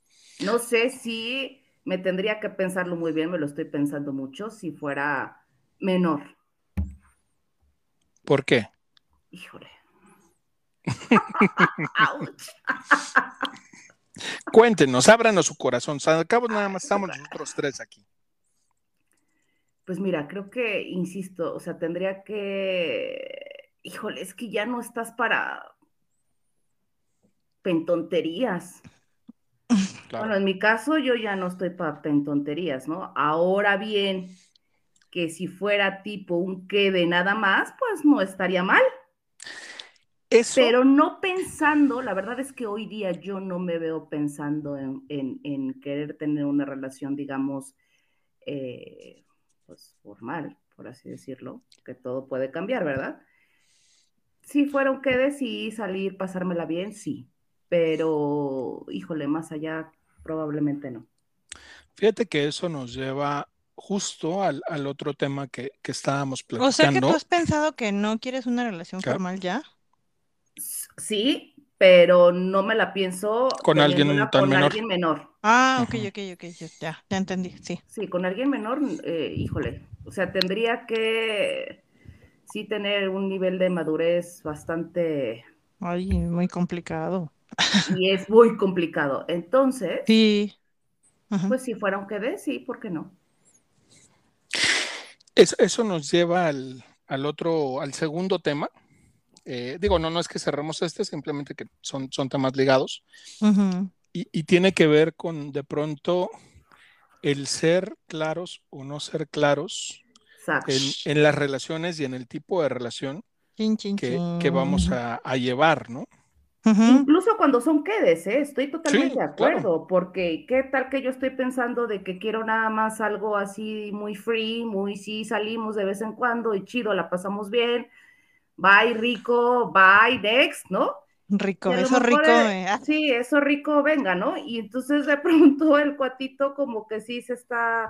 No sé si me tendría que pensarlo muy bien, me lo estoy pensando mucho, si fuera menor. ¿Por qué? Híjole. Cuéntenos, ábranos su corazón. Al cabo nada más estamos nosotros tres aquí. Pues mira, creo que, insisto, o sea, tendría que, híjole, es que ya no estás para pentonterías. Bueno, en mi caso yo ya no estoy para pentonterías, ¿no? Ahora bien, que si fuera tipo un que de nada más, pues no estaría mal. Pero no pensando, la verdad es que hoy día yo no me veo pensando en, querer tener una relación, digamos, eh, pues formal, por así decirlo, que todo puede cambiar, ¿verdad? Si fuera un quede, sí, salir, pasármela bien, sí, pero híjole, más allá, probablemente no. Fíjate que eso nos lleva justo al, otro tema que, estábamos platicando. O sea que tú has pensado que no quieres una relación formal ya sí, pero no me la pienso con alguien tan con menor. alguien menor. Ah, ok, ok, ok, ya, ya entendí, sí. Sí, con alguien menor, eh, híjole, o sea, tendría que sí tener un nivel de madurez bastante... Ay, muy complicado. Y es muy complicado. Entonces, sí. pues si fuera un quede, sí, ¿por qué no? Eso, eso nos lleva al, al otro, al segundo tema, eh, digo, no, no es que cerremos este, simplemente que son, son temas ligados. y, tiene que ver con de pronto el ser claros o no ser claros en, las relaciones y en el tipo de relación que, vamos a, llevar, ¿no? Incluso cuando son quedes, ¿eh? estoy totalmente de acuerdo, porque qué tal que yo estoy pensando de que quiero nada más algo así muy free, muy sí, salimos de vez en cuando y chido, la pasamos bien, bye rico, bye Dex, ¿no? Rico, eso rico. Ah. Sí, eso rico, venga, ¿no? Y entonces de pronto el cuatito como que sí se está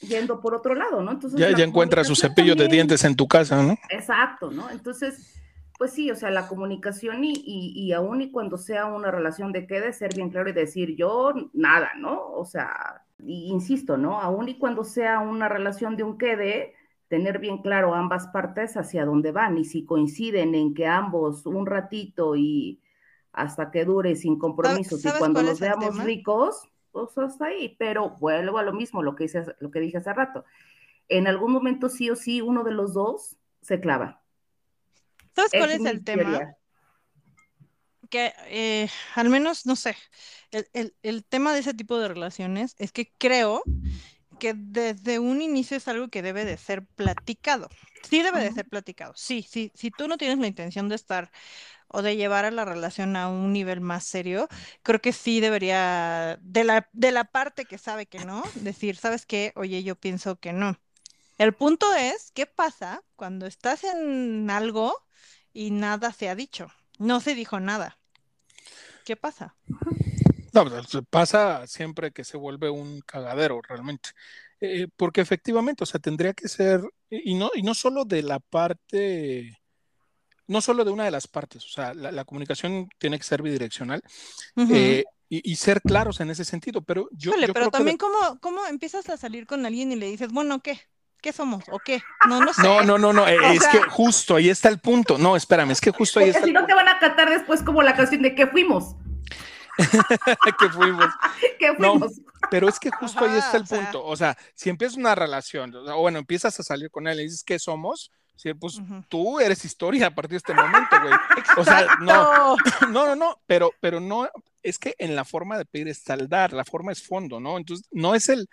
yendo por otro lado, ¿no? Entonces, ya, ya encuentra su cepillo de dientes en tu casa, ¿no? Exacto, ¿no? Entonces, pues sí, o sea, la comunicación y, y, y aún y cuando sea una relación de quede, ser bien claro y decir yo nada, ¿no? O sea, insisto, ¿no? Aún y cuando sea una relación de un quede, tener bien claro ambas partes hacia dónde van y si coinciden en que ambos un ratito y hasta que dure sin compromisos y ¿Sabes cuando nos veamos tema? ricos, pues hasta ahí, pero vuelvo a lo mismo, lo que, hice, lo que dije hace rato. En algún momento sí o sí uno de los dos se clava. ¿Sabes cuál es el tema? teoría. Que eh, al menos, no sé, el, el- el tema de ese tipo de relaciones es que creo que desde un inicio es algo que debe de ser platicado. Sí debe de ser platicado. Sí, sí, si tú no tienes la intención de estar o de llevar a la relación a un nivel más serio, creo que sí debería, de la, de la parte que sabe que no, decir, ¿sabes qué? Oye, yo pienso que no. El punto es, ¿qué pasa cuando estás en algo y nada se ha dicho? No se dijo nada. ¿Qué pasa? No, pues, pasa siempre que se vuelve un cagadero realmente. Eh, porque efectivamente, o sea, tendría que ser, y no, y no solo de la parte, no solo de una de las partes, o sea, la, la comunicación tiene que ser bidireccional Ujú. eh, y, y ser claros en ese sentido, pero yo, yo pero creo que también de- cómo, cómo empiezas a salir con alguien y le dices, bueno, ¿qué? ¿Qué somos? ¿O qué? No, no sé. No, no, no, no, eh, es sea- que justo ahí está el punto. No, espérame, es que justo ahí Porque está si el no te van a cantar después como la canción de que fuimos, que fuimos. que No. Pero es que justo ahí está Ajá, el o sea. punto. O sea, si empiezas una relación, o bueno, empiezas a salir con él y dices que somos, sí, pues tú eres historia a partir de este momento, güey. O sea, no, no, no, no, pero, pero no, es que en la forma de pedir está el dar, la forma es fondo, ¿no? Entonces, no es el,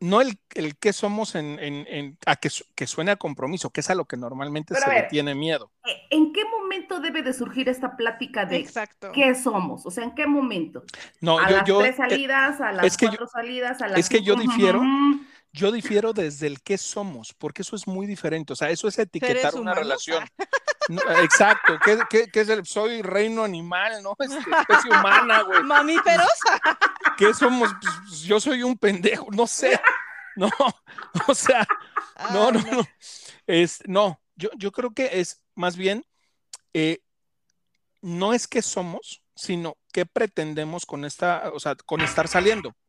no el, el que somos en, en, en- a que, su- que suene a compromiso, que es a lo que normalmente Pero se le tiene miedo. Eh, ¿En qué momento debe de surgir esta plática de Exacto. qué somos? O sea, ¿en qué momento? No, a yo, las yo, tres eh, salidas, a las es que yo- cuatro salidas, a las es que yo difiero. Yo difiero desde el qué somos, porque eso es muy diferente. O sea, eso es etiquetar ¿Seres una humanos? relación. No, exacto, ¿qué, qué, qué es el soy reino animal, no? Este, especie humana, güey. Mamíferos. ¿Qué somos? Pues, pues, yo soy un pendejo, no sé. No, o sea, no, Ay, no, no. Es, no, yo, yo creo que es más bien, eh, no es que somos, sino qué pretendemos con esta, o sea, con estar saliendo, ¿no?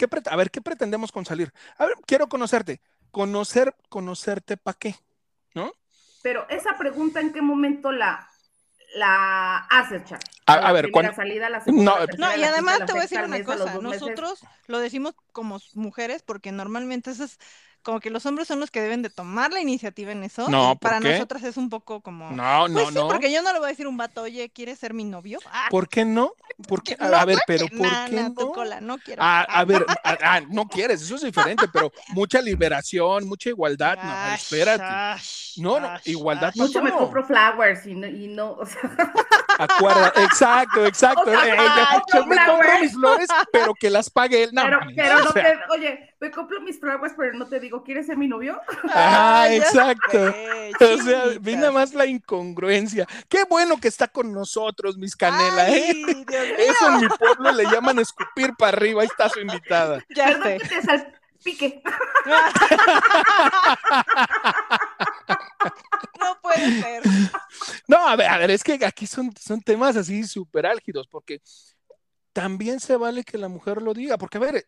¿Qué pre- a ver, ¿qué pretendemos con salir? A ver, quiero conocerte. Conocer, conocerte para qué, ¿no? Pero esa pregunta, ¿en qué momento la, la haces, Charlie? A- ver, cuando- salida, la segunda, No, la eh, tercera, No, y quinta, además te voy a decir una cosa, meses. nosotros lo decimos como mujeres porque normalmente eso es como que los hombres son los que deben de tomar la iniciativa en eso. No, y para ¿por qué? nosotras es un poco como... No, no, Pues sí, no. porque yo no le voy a decir a un vato, oye, ¿quieres ser mi novio? Ah, ¿Por qué no? ¿Por qué? A, no, a ver, no pero. ¿por qué tu no? cola, no quiero. Ah, Ah, a ver, ah, ah, no quieres, eso es diferente, pero mucha liberación, mucha igualdad, no, espérate. ash, No, no, ash, igualdad ash. Mucho me No. compro flowers y no, y no o sea, Acuerda, exacto, exacto. O sea, eh, me ya, compro yo me compro flowers. mis flores, pero que las pague él. No, pero, pero o no sea, te, oye, me compro mis flowers, pero no te digo, ¿quieres ser mi novio? Ah, ya exacto. sé, O sea, vi nada más la incongruencia. Qué bueno que está con nosotros, mis canela, ¿eh? Ay, Dios mío, Eso en mi pueblo le llaman escupir para arriba. Ahí está su invitada. ya Perdón sé. que te salpique. No puede ser. No, a ver, a ver, es que aquí son, son temas así súper álgidos, porque también se vale que la mujer lo diga, porque a ver,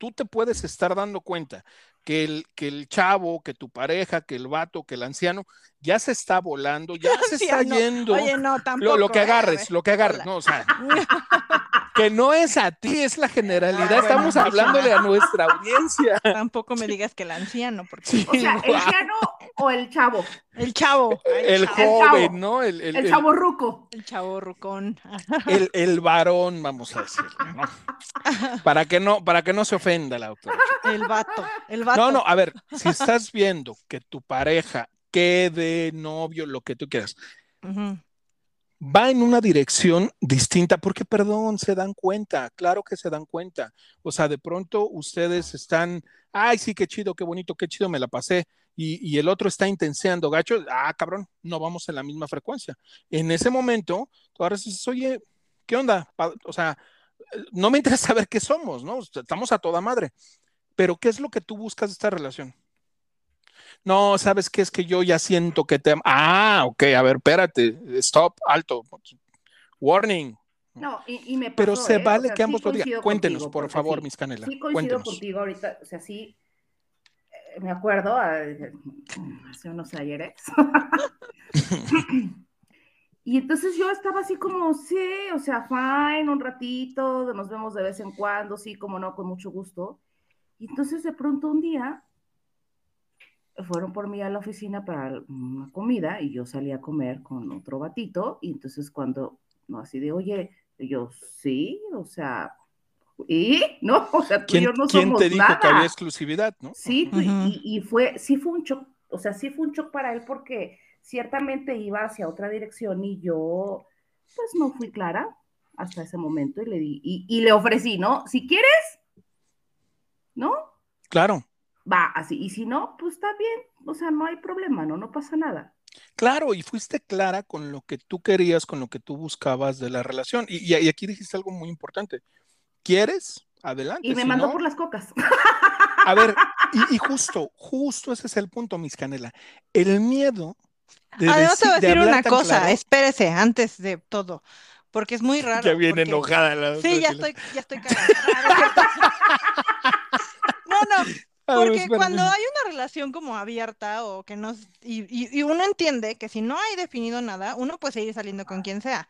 tú te puedes estar dando cuenta que el, que el chavo, que tu pareja, que el vato, que el anciano, ya se está volando, ya se está yendo. Oye, no, tampoco. Lo, lo que eh, agarres, lo que agarres, no, o sea, que no es a ti, es la generalidad, Ah, bueno, estamos sí, hablándole a nuestra audiencia. Tampoco me digas que el anciano, porque Sí, O sea, ¿el no, anciano o el chavo? el chavo. el chavo, joven, ¿no? El, el, chavo ruco. El chavo rucón. el, el varón, vamos a decirlo, ¿no? Para que no, para que no se ofenda la autora. El vato. El vato. No, no, a ver, si estás viendo que tu pareja quede novio, lo que tú quieras, Ujú. Va en una dirección distinta, porque perdón, se dan cuenta, claro que se dan cuenta. O sea, de pronto ustedes están, ay, sí, qué chido, qué bonito, qué chido me la pasé. Y, el otro está intenseando, gacho, ah, cabrón, no vamos en la misma frecuencia. En ese momento, tú ahora dices, oye, ¿qué onda? O sea, no me interesa saber qué somos, ¿no? Estamos a toda madre. Pero, ¿qué es lo que tú buscas de esta relación? No, ¿sabes qué? Es que yo ya siento que te... Ah, ok, a ver, espérate, stop, alto, warning. No, y, y me Pero pasó, se ¿eh? vale O sea, que sí ambos lo digan. Cuéntenos, contigo, por favor, sí, mis canela. Sí coincido Cuéntenos. contigo ahorita, o sea, sí, eh, me acuerdo, eh, hace unos ayeres. Y entonces yo estaba así como, sí, o sea, fine, un ratito, nos vemos de vez en cuando, sí, como no, con mucho gusto. Y entonces de pronto un día fueron por mí a la oficina para una comida y yo salí a comer con otro batito y entonces cuando, no, así de, oye, yo, sí, o sea, ¿y? No, o sea, tú y yo no ¿quién te dijo nada. que había exclusividad, no? Sí, y, y fue, sí fue un shock, o sea, sí fue un shock para él porque ciertamente iba hacia otra dirección y yo, pues no fui clara hasta ese momento y le di, y, y le ofrecí, ¿no? Si quieres, ¿no? Claro, Va, así, y si no, pues está bien, o sea, no hay problema, ¿no? No pasa nada. claro, y fuiste clara con lo que tú querías, con lo que tú buscabas de la relación. Y, y- y aquí dijiste algo muy importante. ¿Quieres? Adelante. Y me si mandó no, por las cocas. A ver, y, y justo, justo ese es el punto, Miss Canela. El miedo de, Además te voy a de decir una cosa, claro- espérese, antes de todo, porque es muy raro. Ya viene porque- enojada la Sí, ya estoy, ya estoy cagada. Ah, no. No, no, A ver, porque espérame. cuando hay una relación como abierta o que no, y, y- y uno entiende que si no hay definido nada, uno puede seguir saliendo con quien sea.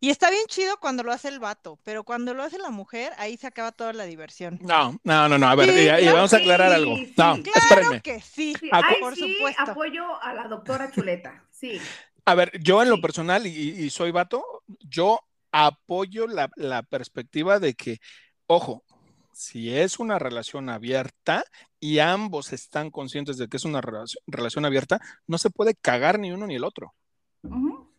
Y está bien chido cuando lo hace el vato, pero cuando lo hace la mujer, ahí se acaba toda la diversión. No, no, no, no, a ver, Sí, y- y claro vamos a aclarar sí, algo. sí. No, Claro espérenme. que sí, ay, por sí, supuesto. apoyo a la doctora Chuleta, sí. A ver, yo en lo personal, y, y soy vato, yo apoyo la, la perspectiva de que, ojo, si es una relación abierta y ambos están conscientes de que es una relación, relación abierta, no se puede cagar ni uno ni el otro.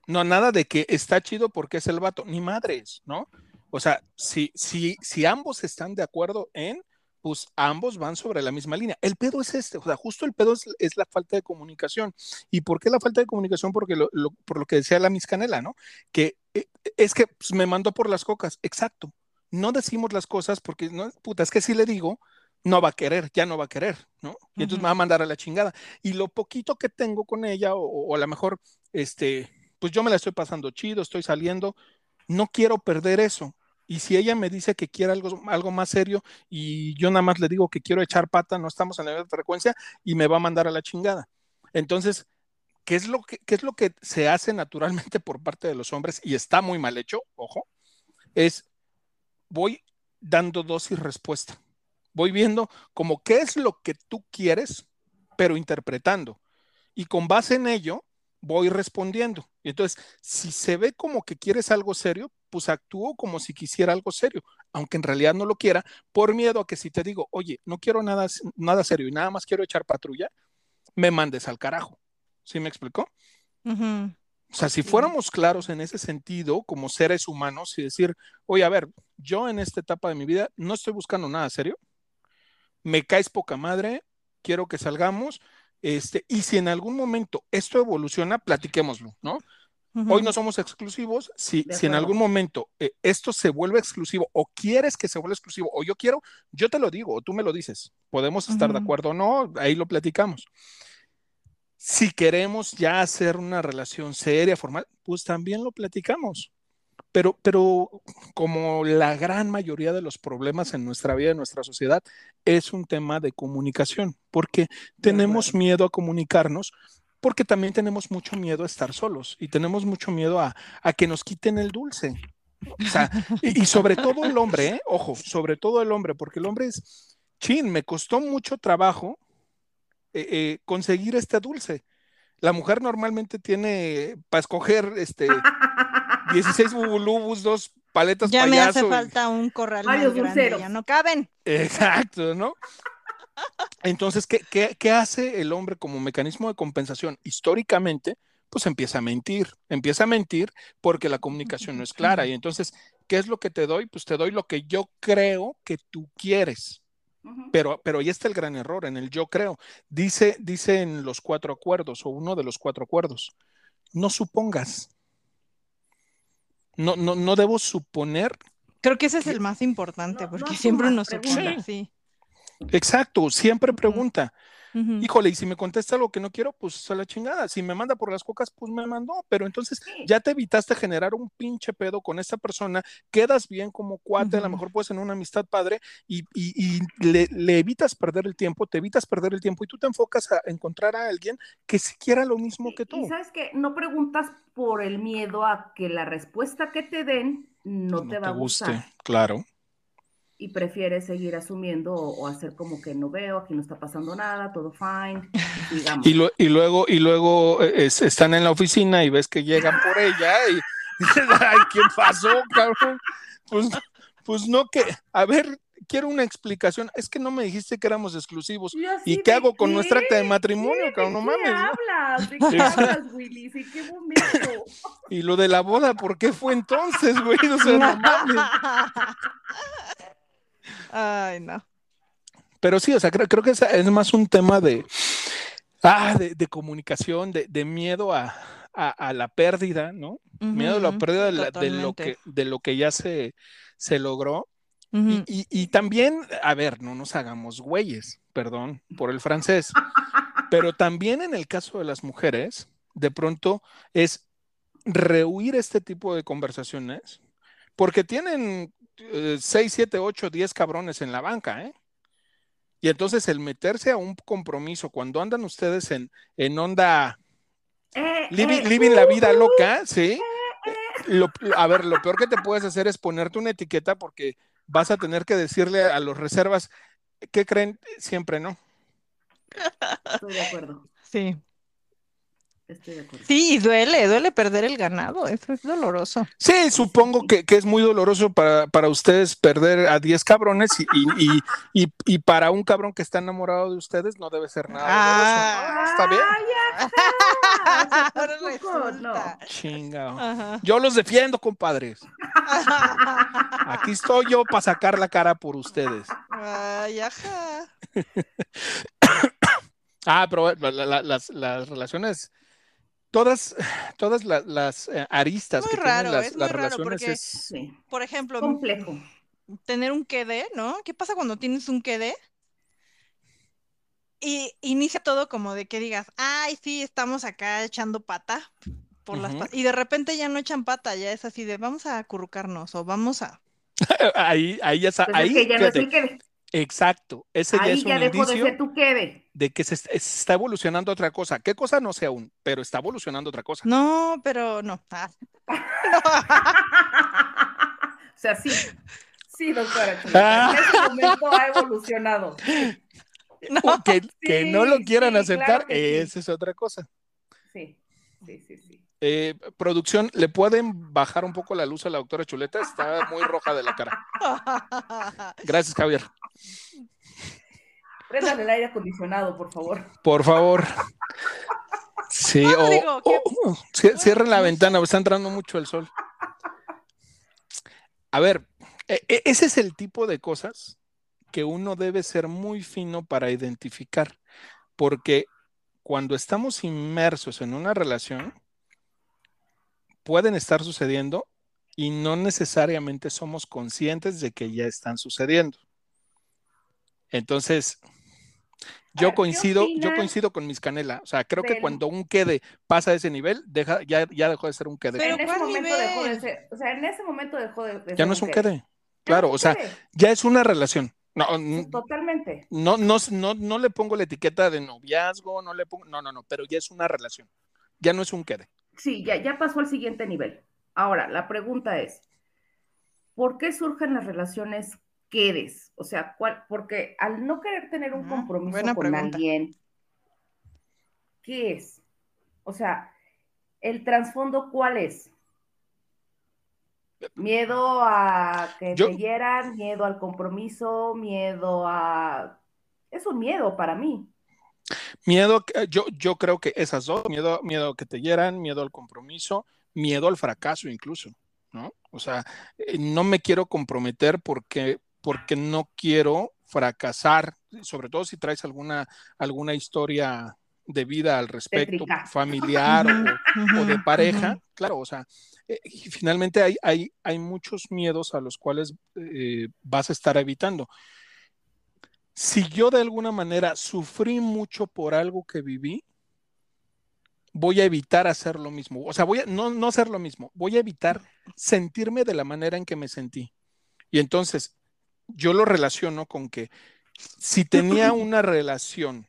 No, nada de que está chido porque es el vato, ni madres, ¿no? O sea, si, si, si ambos están de acuerdo en, pues ambos van sobre la misma línea. El pedo es este, o sea, justo el pedo es, es la falta de comunicación. ¿Y por qué la falta de comunicación? Porque lo, lo- por lo que decía la Miss Canela, ¿no? Que eh, es que pues, me mandó por las cocas, exacto. No decimos las cosas porque, no, puta, es que si le digo, no va a querer, ya no va a querer, ¿no? Y entonces me va a mandar a la chingada. Y lo poquito que tengo con ella, o, o a lo mejor, este, pues yo me la estoy pasando chido, estoy saliendo, no quiero perder eso. Y si ella me dice que quiere algo, algo más serio y yo nada más le digo que quiero echar pata, no estamos en la misma frecuencia y me va a mandar a la chingada. Entonces, ¿qué es lo que, qué es lo que se hace naturalmente por parte de los hombres? Y está muy mal hecho, ojo, es voy dando dosis respuesta. Voy viendo como qué es lo que tú quieres, pero interpretando. Y con base en ello, voy respondiendo. Y entonces, si se ve como que quieres algo serio, pues actúo como si quisiera algo serio, aunque en realidad no lo quiera, por miedo a que si te digo, oye, no quiero nada, nada serio y nada más quiero echar patrulla, me mandes al carajo. ¿Sí me explicó? Ujú. O sea, si fuéramos claros en ese sentido, como seres humanos, y decir, oye, a ver, yo en esta etapa de mi vida no estoy buscando nada serio, me caes poca madre, quiero que salgamos, este, y si en algún momento esto evoluciona, platiquémoslo, ¿no? Hoy no somos exclusivos, si, si en algún momento eh, esto se vuelve exclusivo o quieres que se vuelva exclusivo o yo quiero, yo te lo digo o tú me lo dices, podemos estar de acuerdo o no, ahí lo platicamos. Si queremos ya hacer una relación seria, formal, pues también lo platicamos. Pero, pero como la gran mayoría de los problemas en nuestra vida, en nuestra sociedad, es un tema de comunicación, porque tenemos miedo a comunicarnos, porque también tenemos mucho miedo a estar solos y tenemos mucho miedo a, a que nos quiten el dulce. O sea, y, y sobre todo el hombre, ¿eh? ojo, sobre todo el hombre, porque el hombre es, chin, me costó mucho trabajo eh, eh, conseguir este dulce. La mujer normalmente tiene para escoger este 16 bubulubus, dos paletas Ya me hace falta un corral más Varios grande, dulceros. ya no caben. Exacto, ¿no? Entonces, ¿qué, qué, qué hace el hombre como mecanismo de compensación? Históricamente, pues empieza a mentir, empieza a mentir porque la comunicación no es clara. Y entonces, ¿qué es lo que te doy? Pues te doy lo que yo creo que tú quieres. Pero, pero ahí está el gran error, en el yo creo. Dice, dice en los cuatro acuerdos, o uno de los cuatro acuerdos, no supongas. No, no, no debo suponer Creo que ese es el más importante, No- no porque siempre uno asumas, supone, pregunta. sí. Exacto, siempre Ujú. Híjole, y si me contesta lo que no quiero, pues a la chingada. Si me manda por las cocas, pues me mandó. Pero entonces Sí. ya te evitaste generar un pinche pedo con esta persona, quedas bien como cuate, a lo mejor puedes tener una amistad padre y, y- y le, le evitas perder el tiempo, te evitas perder el tiempo y tú te enfocas a encontrar a alguien que si quiera lo mismo que Y tú. sabes que no preguntas por el miedo a que la respuesta que te den no, te va a gustar claro. Y prefieres seguir asumiendo o, o hacer como que no veo, aquí no está pasando nada, todo fine, digamos. Y, lo- y luego, y luego eh, es- están en la oficina y ves que llegan por ella y ay, ¿qué pasó, cabrón? Pues, pues no que, a ver, quiero una explicación. Es que no me dijiste que éramos exclusivos. ¿Y qué hago con nuestra acta de matrimonio, ¿Qué? cabrón? No ¿De mames. hablas? ¿De qué hablas, qué momento? Y lo de la boda, ¿por qué fue entonces, güey? O sea, no mames. Ay, no. Pero sí, o sea, creo, creo que es, es más un tema de, ah, de, de comunicación, de, de miedo a, a- a la pérdida, ¿no? Miedo a la pérdida de, la- de lo que, de lo que ya se, se logró. Y- y también, a ver, no nos hagamos güeyes, perdón por el francés, pero también en el caso de las mujeres, de pronto es rehuir este tipo de conversaciones, porque tienen 6, 7, 8, 10 cabrones en la banca, ¿eh? Y entonces el meterse a un compromiso cuando andan ustedes en, en onda Eh, living, eh, living la vida loca, ¿sí? Lo- a ver, lo peor que te puedes hacer es ponerte una etiqueta porque vas a tener que decirle a los reservas, ¿qué creen? Siempre no. Estoy de acuerdo, Sí. Estoy de acuerdo. Sí, y duele, duele perder el ganado. Eso es doloroso. Sí, supongo que, que es muy doloroso para, para ustedes perder a 10 cabrones y, y, y, y- y para un cabrón que está enamorado de ustedes no debe ser nada Ah. doloroso. Está bien. Ahora no. Ajá. Yo los defiendo, compadres. Aquí estoy yo para sacar la cara por ustedes. Ay, ajá. Ah, pero la- la- la- las, las relaciones, todas, todas la- las eh, aristas Muy que tienen raro, las, es muy las raro relaciones porque- es... Sí, Por ejemplo, complejo. tener un quede, ¿no? ¿Qué pasa cuando tienes un quede? Y inicia todo como de que digas, ay, sí, estamos acá echando pata por las Ujú. pa-". Y de repente ya no echan pata, ya es así de vamos a acurrucarnos o vamos a. Ahí, ahí ya está, Pues es ahí, que ya no es el quede. Exacto, ese ya Ahí es ya un indicio ser tu quede. de que se, est- se está evolucionando otra cosa. ¿Qué cosa? No sé aún, pero está evolucionando otra cosa. No, pero no. Ah. o sea, sí. Sí, doctora. Ah. En ese momento ha evolucionado. O que, que no lo quieran sí, aceptar, claro sí. esa es otra cosa. Sí, sí, sí, sí. Eh, producción, ¿le pueden bajar un poco la luz a la doctora Chuleta? Está muy roja de la cara. Gracias, Javier. Préndale el aire acondicionado, por favor. Por favor. Sí, No, o, digo, ¿qué? o- o- cie- cierren la ventana, está entrando mucho el sol. A ver, e- e- ese es el tipo de cosas que uno debe ser muy fino para identificar, porque cuando estamos inmersos en una relación, pueden estar sucediendo y no necesariamente somos conscientes de que ya están sucediendo. Entonces, yo ver, ¿qué coincido, yo coincido con mis canela. O sea, creo que cuando un quede pasa ese nivel, deja, ya, ya dejó de ser un quede. Pero en ese ¿cuál momento dejó de ser, o sea, en ese momento dejó de, de Ya ser no es un quede. Claro, no o sea, quede. ya es una relación. No, Totalmente. no, no, no, no le pongo la etiqueta de noviazgo, no le pongo, no, no, no, pero ya es una relación. Ya no es un quede. Sí, ya, ya pasó al siguiente nivel. Ahora, la pregunta es, ¿por qué surgen las relaciones quedes? O sea, ¿cuál? Porque al no querer tener un compromiso buena con pregunta. alguien, ¿qué es? O sea, el trasfondo, ¿cuál es? Miedo a que Yo- te hieran, miedo al compromiso, miedo a... Es un miedo para mí. Miedo, que- yo, yo creo que esas dos, miedo, miedo a que te hieran, miedo al compromiso, miedo al fracaso incluso, ¿no? O sea, eh, no me quiero comprometer porque, porque no quiero fracasar, sobre todo si traes alguna, alguna historia de vida al respecto, Tétrica. familiar o, o de pareja, claro, o sea, eh, y finalmente hay, hay, hay muchos miedos a los cuales eh, vas a estar evitando. Si yo de alguna manera sufrí mucho por algo que viví, voy a evitar hacer lo mismo. O sea, voy a no, no hacer lo mismo, voy a evitar sentirme de la manera en que me sentí. Y entonces, yo lo relaciono con que si tenía una relación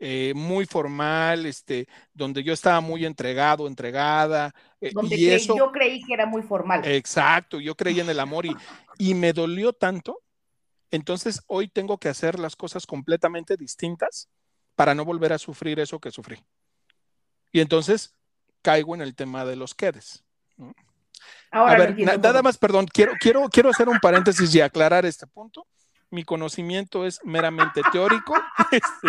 eh, muy formal, este, donde yo estaba muy entregado, entregada. Eh, donde y eso, yo creí que era muy formal. Exacto, yo creí en el amor y, y me dolió tanto. Entonces hoy tengo que hacer las cosas completamente distintas para no volver a sufrir eso que sufrí. Y entonces caigo en el tema de los quedes. Ahora a ver, nada más, perdón, quiero, quiero, quiero hacer un paréntesis y aclarar este punto mi conocimiento es meramente teórico. Este,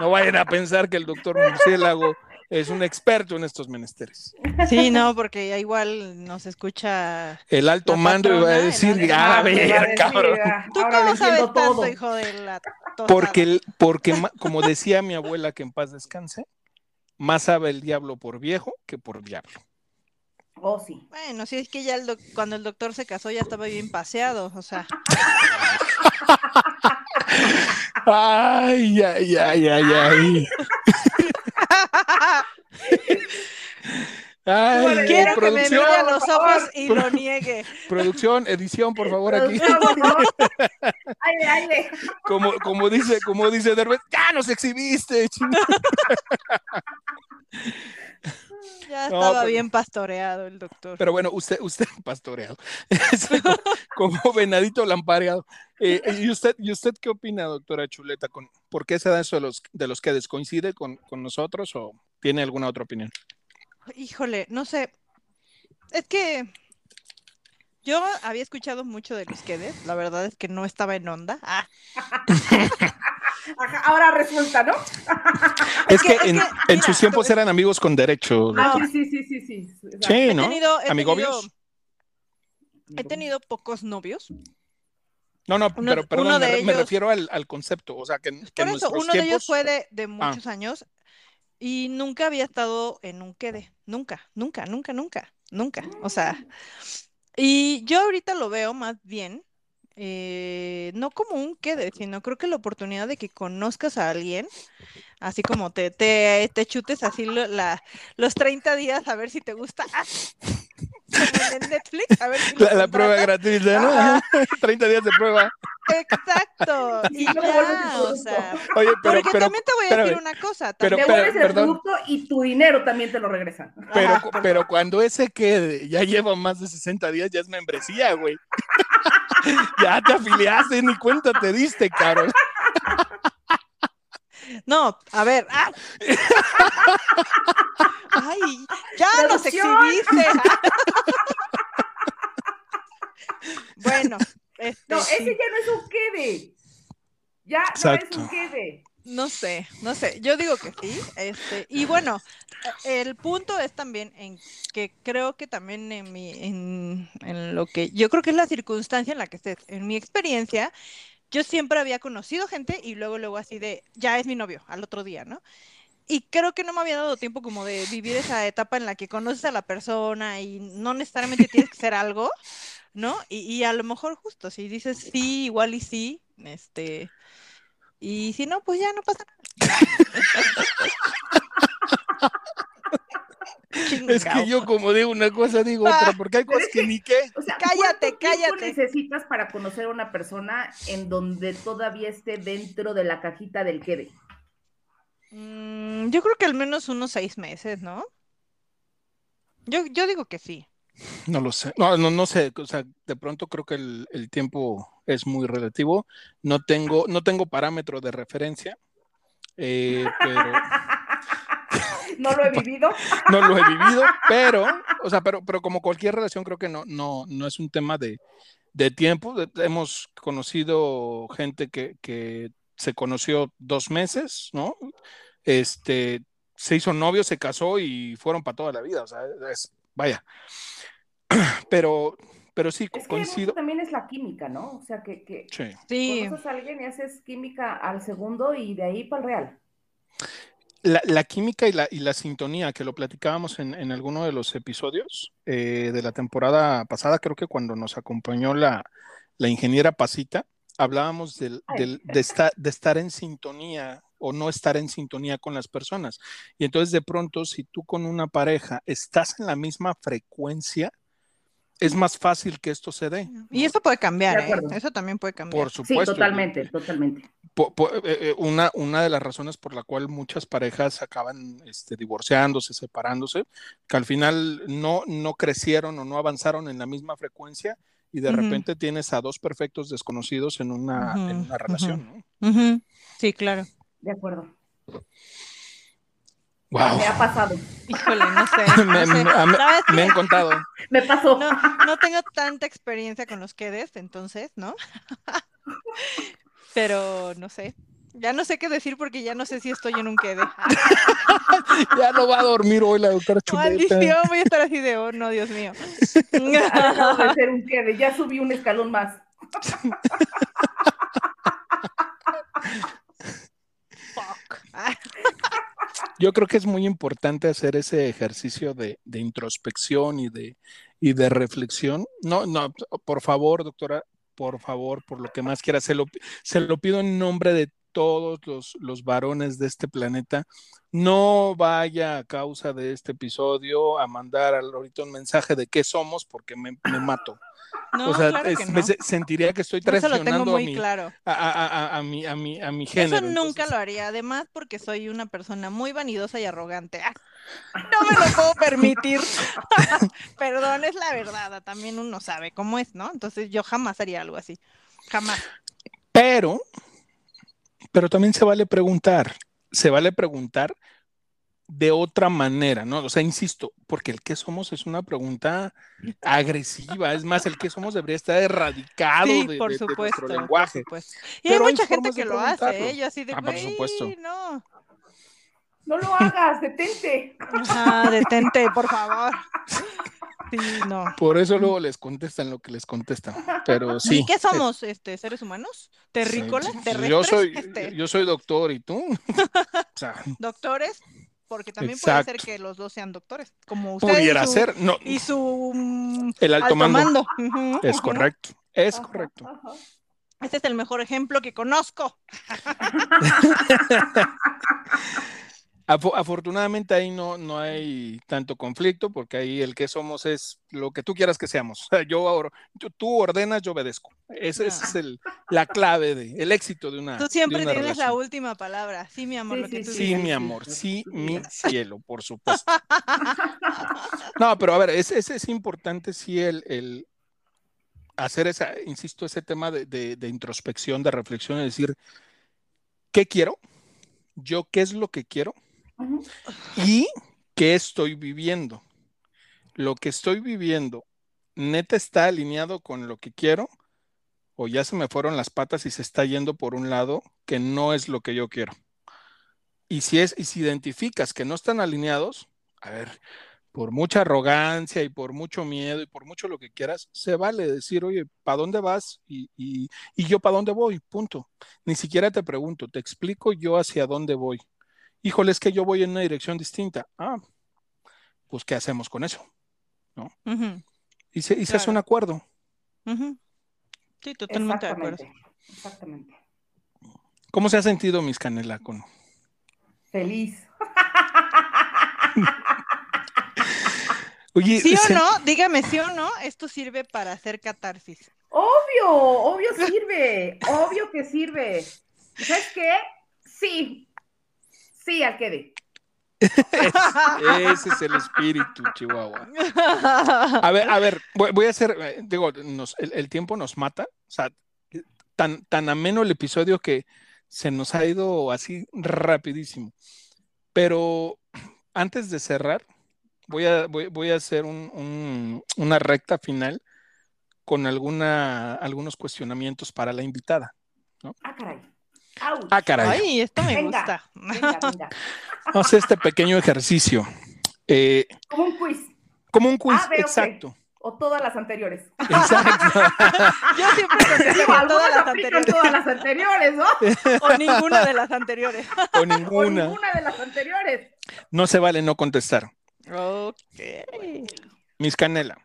no vayan a pensar que el doctor Murciélago es un experto en estos menesteres. Sí, no, porque igual nos escucha. El alto mando y va a decir, a ver, cabrón. ¿Tú cómo sabes tanto, hijo de la Porque, porque, como decía mi abuela, que en paz descanse, más sabe el diablo por viejo que por diablo. Oh, sí. Bueno, sí, es que ya cuando el doctor se casó ya estaba bien paseado, o sea. ay, ay, ay, ay, ay. Ay, Quiero que me mire a los ojos y lo niegue. Producción, edición, por favor, aquí. Como, como dice, como dice Derbez, ya nos exhibiste. Ya estaba bien pastoreado el doctor. Pero bueno, usted, usted pastoreado. como venadito lampareado. Eh, ¿y, usted, ¿Y usted qué opina, doctora Chuleta? Con, ¿Por qué se da eso de los, de los que descoincide con, con nosotros o tiene alguna otra opinión? Híjole, no sé. Es que yo había escuchado mucho de los quedes, la verdad es que no estaba en onda. Ah. Ahora resulta, ¿no? es que, en, sus tiempos eran amigos con derecho. Ah, sí, sí, sí, sí. Sí, ¿no? Amigobios. he tenido pocos novios. No, no, pero perdón, me, refiero al, concepto. O sea, que, Por eso, uno de ellos fue de, ah. muchos años y nunca había estado en un quede. Nunca, nunca, nunca, nunca, nunca. O sea, y yo ahorita lo veo más bien eh, no como un quede, sino creo que la oportunidad de que conozcas a alguien, así como te, te, te chutes así la, los 30 días a ver si te gusta. En Netflix, a ver si la, prueba gratuita, ¿no? 30 días de prueba. Exacto. Y ya, o sea. Oye, pero, porque también te voy a decir una cosa. Pero, te vuelves el producto y tu dinero también te lo regresan. Pero, pero cuando ese quede ya lleva más de 60 días, ya es membresía, güey. ya te afiliaste, ni cuenta te diste, Carol. No, a ver. Ah. Ay, ya nos exhibiste. bueno. Este, no, ese ya no es un quede. Ya no es un quede. No sé, no sé. Yo digo que sí. Este, y bueno, el punto es también en que creo que también en mi, en, en lo que yo creo que es la circunstancia en la que estés. En mi experiencia, yo siempre había conocido gente y luego, luego así de, ya es mi novio, al otro día, ¿no? Y creo que no me había dado tiempo como de vivir esa etapa en la que conoces a la persona y no necesariamente tienes que ser algo, ¿no? Y, y a lo mejor justo, si dices sí, igual y sí, este, y si no, pues ya no pasa nada. Es que yo como digo una cosa, digo otra, porque hay cosas que, ni qué. O sea, cállate, cállate. necesitas para conocer a una persona en donde todavía esté dentro de la cajita del quede? Mm, yo creo que al menos unos seis meses, ¿no? Yo, yo digo que sí. No lo sé. No, no, no sé. O sea, de pronto creo que el, el, tiempo es muy relativo. No tengo, no tengo parámetro de referencia. Eh, pero. no lo he vivido. no lo he vivido, pero, o sea, pero, pero como cualquier relación, creo que no, no, no es un tema de, de tiempo. Hemos conocido gente que, que se conoció dos meses, ¿no? Este, se hizo novio, se casó y fueron para toda la vida. O sea, es, vaya. Pero, pero sí, es que coincido. También es la química, ¿no? O sea, que, que sí. conoces a alguien y haces química al segundo y de ahí para el real. La, la, química y la, y la sintonía, que lo platicábamos en, en alguno de los episodios eh, de la temporada pasada, creo que cuando nos acompañó la, la ingeniera Pasita, hablábamos del, del- de, esta- de estar en sintonía o no estar en sintonía con las personas. Y entonces de pronto, si tú con una pareja estás en la misma frecuencia, es más fácil que esto se dé. Y eso puede cambiar, ¿eh? Eso también puede cambiar. Por Sí, supuesto. totalmente, totalmente. po- po- eh, eh, una, una de las razones por la cual muchas parejas acaban este, divorciándose, separándose, que al final no, no crecieron o no avanzaron en la misma frecuencia y de repente tienes a dos perfectos desconocidos en una, en una relación. Sí, claro. De acuerdo. Me ha pasado. Híjole, no sé. Me- no sé. me- han contado. Me pasó. no, no tengo tanta experiencia con los quedes, entonces, ¿no? Pero no sé. Ya no sé qué decir porque ya no sé si estoy en un quede. Ya no va a dormir hoy la doctora Chuleta. Maldición, voy a estar así de, oh, no, Dios mío. Dejado de ser un quede. Ya subí un escalón más. Fuck. Yo creo que es muy importante hacer ese ejercicio de, introspección y de, y de reflexión. No, no, por favor, doctora, por favor, por lo que más quiera, se lo, se lo pido en nombre de todos los, varones de este planeta. No vaya a causa de este episodio a mandar ahorita un mensaje de qué somos porque me mato. No, o sea, claro es- que me no. se- sentiría que estoy traicionando a mi, claro. a, a- a- a mi, a, mi, a mi género. Eso nunca entonces- lo haría, además porque soy una persona muy vanidosa y arrogante. Ah, No me lo puedo permitir. Perdón, es la verdad, también uno sabe cómo es, ¿no? Entonces yo jamás haría algo así. Jamás. Pero, pero también se vale preguntar, se vale preguntar de otra manera, ¿no? O sea, insisto, porque el que somos es una pregunta agresiva, es más, el que somos debería estar erradicado Sí, de, por de- de supuesto. nuestro por lenguaje. supuesto. Y Pero hay hay mucha gente que lo hace. ¿eh? Yo así de, Ah, por supuesto. no. No lo hagas, detente. Ajá, detente, por favor. Sí, no. Por eso luego les contestan lo que les contestan. Pero sí. ¿Y qué somos, este, seres humanos? ¿Terrícolas? Yo soy, Este, yo soy doctor y tú. O sea, ¿Doctores? Porque también puede ser que los dos sean doctores, como usted y pudiera su- ser. No, y su mm, el alto mando. Es correcto, es Ajá, correcto. ajá. Este es el mejor ejemplo que conozco. Afo- afortunadamente ahí no, no hay tanto conflicto porque ahí el que somos es lo que tú quieras que seamos. Yo, ahora- yo- tú ordenas, yo obedezco. Ese es el, la clave de el éxito de una Tú siempre una tienes la última palabra. Sí, mi amor, Sí, lo que sí, tú Sí, dices. mi amor, sí, mi cielo, por supuesto. No, pero a ver, ese es, es importante sí el, el hacer esa, insisto, ese tema de, de- de introspección, de reflexión, es decir, ¿qué quiero? ¿Yo qué es lo que quiero? ¿Y qué estoy viviendo? Lo que estoy viviendo, neta está alineado con lo que quiero o ya se me fueron las patas y se está yendo por un lado que no es lo que yo quiero. Y si es y si identificas que no están alineados, a ver, por mucha arrogancia y por mucho miedo y por mucho lo que quieras, se vale decir, oye, ¿para dónde vas? Y, y, y yo para dónde voy, punto. Ni siquiera te pregunto, te explico yo hacia dónde voy. Híjole, es que yo voy en una dirección distinta. Ah, pues ¿qué hacemos con eso? Ujú, Y se, y se hace un acuerdo. Sí, totalmente de acuerdo. Exactamente. ¿Cómo se ha sentido Miss Canela con? Feliz. Oye, ¿Sí o se- no? Dígame, ¿sí o no? Esto sirve para hacer catarsis. Obvio, obvio sirve, obvio que sirve. ¿Y ¿Sabes qué? Sí, sí, al quede. ese es el espíritu, Chihuahua. A ver, a ver, voy, voy a hacer, eh, digo, nos- el, el tiempo nos mata, o sea, tan, tan ameno el episodio que se nos ha ido así rapidísimo. Pero antes de cerrar, voy a, voy, voy a hacer un- un- una recta final con alguna, algunos cuestionamientos para la invitada. Ah, caray. Ah, caray. Ay, esto me Venga. gusta. Venga, venga. Vamos a hacer este pequeño ejercicio. Eh, Como un quiz. como un quiz, Ah, exacto. O todas las anteriores. Exacto. Yo siempre contesté Digo, con algunas todas las anteriores. todas las anteriores, ¿no? O ninguna de las anteriores. O O ninguna. ninguna de las anteriores. No se vale no contestar. Ok. Miss Canela,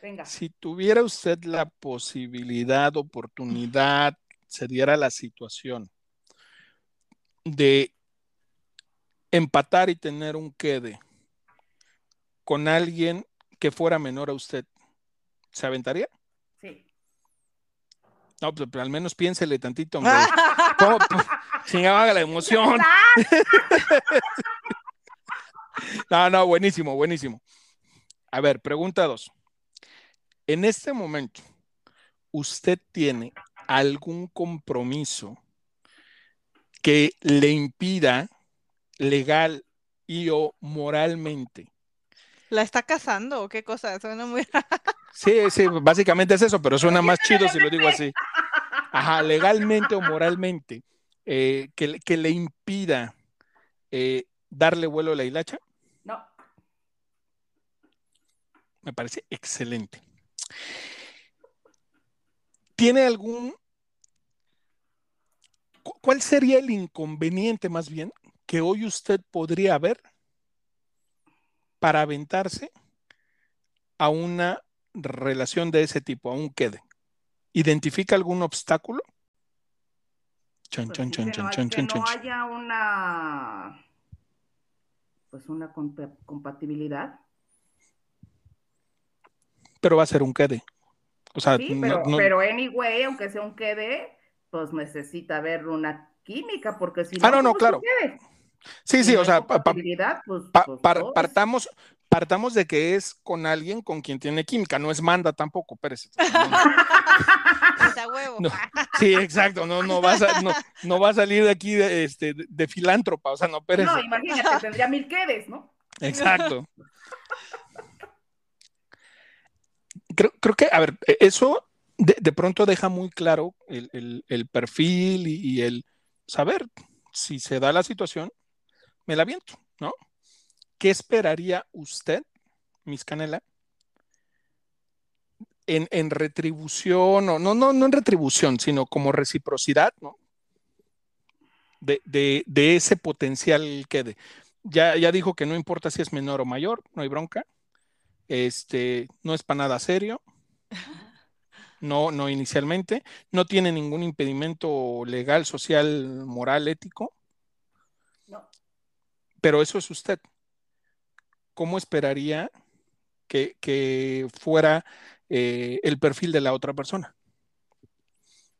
Venga. si tuviera usted la posibilidad, oportunidad, se diera la situación de empatar y tener un quede con alguien que fuera menor a usted, ¿se aventaría? Sí. No, pues, pero al menos piénsele tantito, hombre. ¿Cómo? Chingada, haga la emoción. No, no, buenísimo, buenísimo. A ver, pregunta dos. En este momento, ¿usted tiene algún compromiso que le impida legal y o moralmente? ¿La está casando o qué cosa? Suena muy... Sí, sí, básicamente es eso, pero suena más chido si lo digo así. Ajá, legalmente o moralmente, eh, que, que le impida eh, darle vuelo a la hilacha. No. Me parece excelente. ¿Tiene algún... cu- ¿Cuál sería el inconveniente más bien que hoy usted podría ver para aventarse a una relación de ese tipo, a un quede? ¿Identifica algún obstáculo? Chan, Pues chan, sí, chan, que chan, no, que haya una pues una compa- compatibilidad. Pero va a ser un quede. O sea, Sí, pero, no- pero anyway, aunque sea un quede, pues necesita haber una química, porque si no, Ah, no, no, ¿cómo es claro. un quede? sí, sí, o sea, pa- pa- compatibilidad, pues, Pa- pues partamos, partamos de que es con alguien con quien tiene química, no es manda tampoco, Pérez. No. Sí, exacto, no, no, va a, no, no va a salir de aquí de, este, de, de filántropa, o sea, no, Pérez. No, imagínate, tendría mil quedes, ¿no? Exacto. Creo, creo que, a ver, e- eso de, de pronto deja muy claro el, el- perfil y, el saber si se da la situación, me la viento, ¿no? ¿Qué esperaría usted, Miss Canela, en, en retribución, o no, no, no en retribución, sino como reciprocidad, ¿no? De, de, de ese potencial quede. Ya, ya dijo que no importa si es menor o mayor, no hay bronca. Este, no es para nada serio. No, no inicialmente. No tiene ningún impedimento legal, social, moral, ético. No. Pero eso es usted. ¿Cómo esperaría que, que fuera eh, el perfil de la otra persona?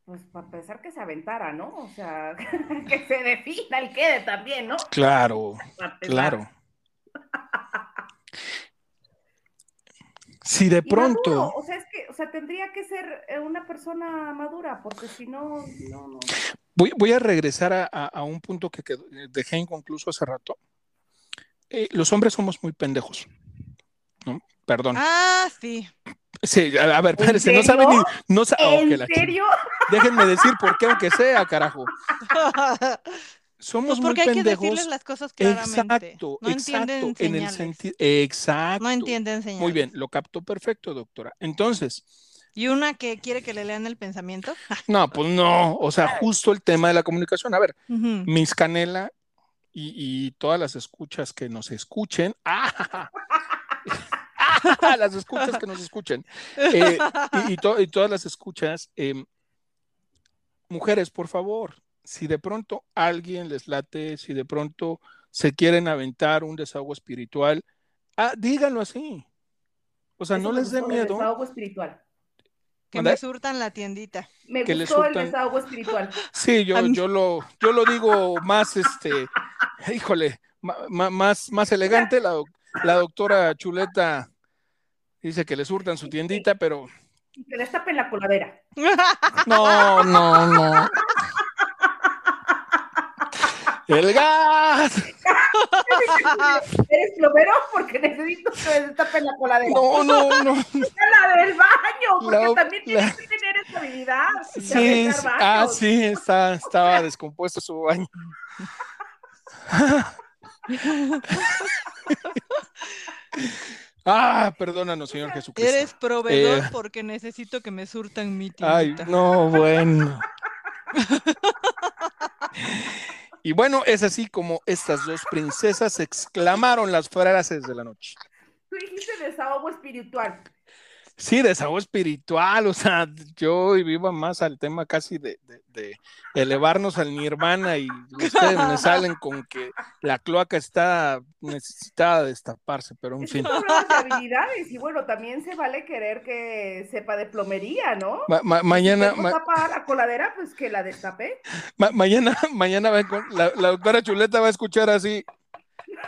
Pues para pensar que se aventara, ¿no? O sea, que se defina el quede también, ¿no? Claro, claro. Si de pronto, maduro, o sea, es que, o sea, tendría que ser eh, una persona madura, porque si no, no, no. voy, voy a regresar a, a- a un punto que quedó- dejé inconcluso hace rato. Eh, los hombres somos muy pendejos. ¿no? Perdón. Ah, sí. Sí, a, a ver, ¿En espérense, no saben ni. No sa- oh, ¿En que la ching- serio? Déjenme decir por qué, aunque sea, carajo. Somos Pues muy porque hay que decirles las cosas claramente. Exacto, no exacto. En el sentido. Exacto. No entienden señales. Muy bien, lo captó perfecto, doctora. Entonces, Y una que quiere que le lean el pensamiento. no, pues no. O sea, justo el tema de la comunicación. A ver, Ujú. Miss Canela y, y todas las escuchas que nos escuchen. ¡Ah! las escuchas que nos escuchen. Eh, y, y to- y todas las escuchas. em, mujeres, por favor, si de pronto alguien les late, si de pronto se quieren aventar un desahogo espiritual, ah, díganlo así. O sea, Eso no les dé miedo. desahogo espiritual. que me surtan la tiendita. Me Que les gustó surtan- el desahogo espiritual. Sí, yo, yo lo, yo lo digo más, este, híjole, más, más elegante. La, la doctora Chuleta dice que le surtan su tiendita, pero Y que les tapen la coladera. no, no, no. El gas. ¿Eres plomero? Porque necesito que les tapen la coladera. No, no, no. La del baño, porque La- también la- tienes que tener esa habilidad. Sí, ah, sí, está, estaba descompuesto su baño. Ah, perdónanos, Señor Jesucristo. Eres proveedor Eh. porque necesito que me surtan mi Ay, tiendita. no, bueno. Y bueno, es así como estas dos princesas exclamaron las frases de la noche. Tú dijiste desahogo espiritual. Sí, desahogo espiritual, o sea, yo iba más al tema casi de, de, de elevarnos al nirvana y ustedes me salen con que la cloaca está necesitada de destaparse, pero en fin. habilidades y bueno, también se vale querer que sepa de plomería, ¿no? Ma- ma- mañana, ma- tengo tapa la coladera, pues que la destape. ma- mañana, mañana va la, la doctora Chuleta va a escuchar así.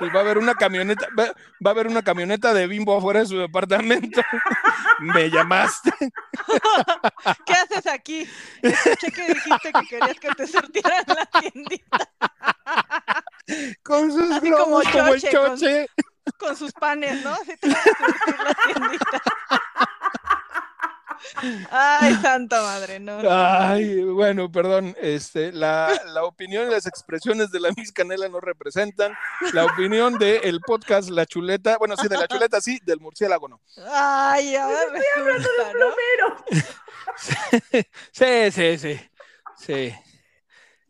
Y va a haber una camioneta, va, va a haber una camioneta de bimbo afuera de su departamento. Me llamaste. ¿Qué haces aquí? Escuché que dijiste que querías que te surtieran la tiendita Con sus Así globos como como el choche, con- sus panes, ¿no? Así te vas a surtir la tiendita. Ay, santa madre, no. Ay, bueno, perdón, este, la, la opinión y las expresiones de la Miss Canela no representan la opinión del podcast La Chuleta, bueno, sí, de la Chuleta, sí, del murciélago no. Ay, ahora resulta, ¿no? Pero Sí, sí, sí, sí.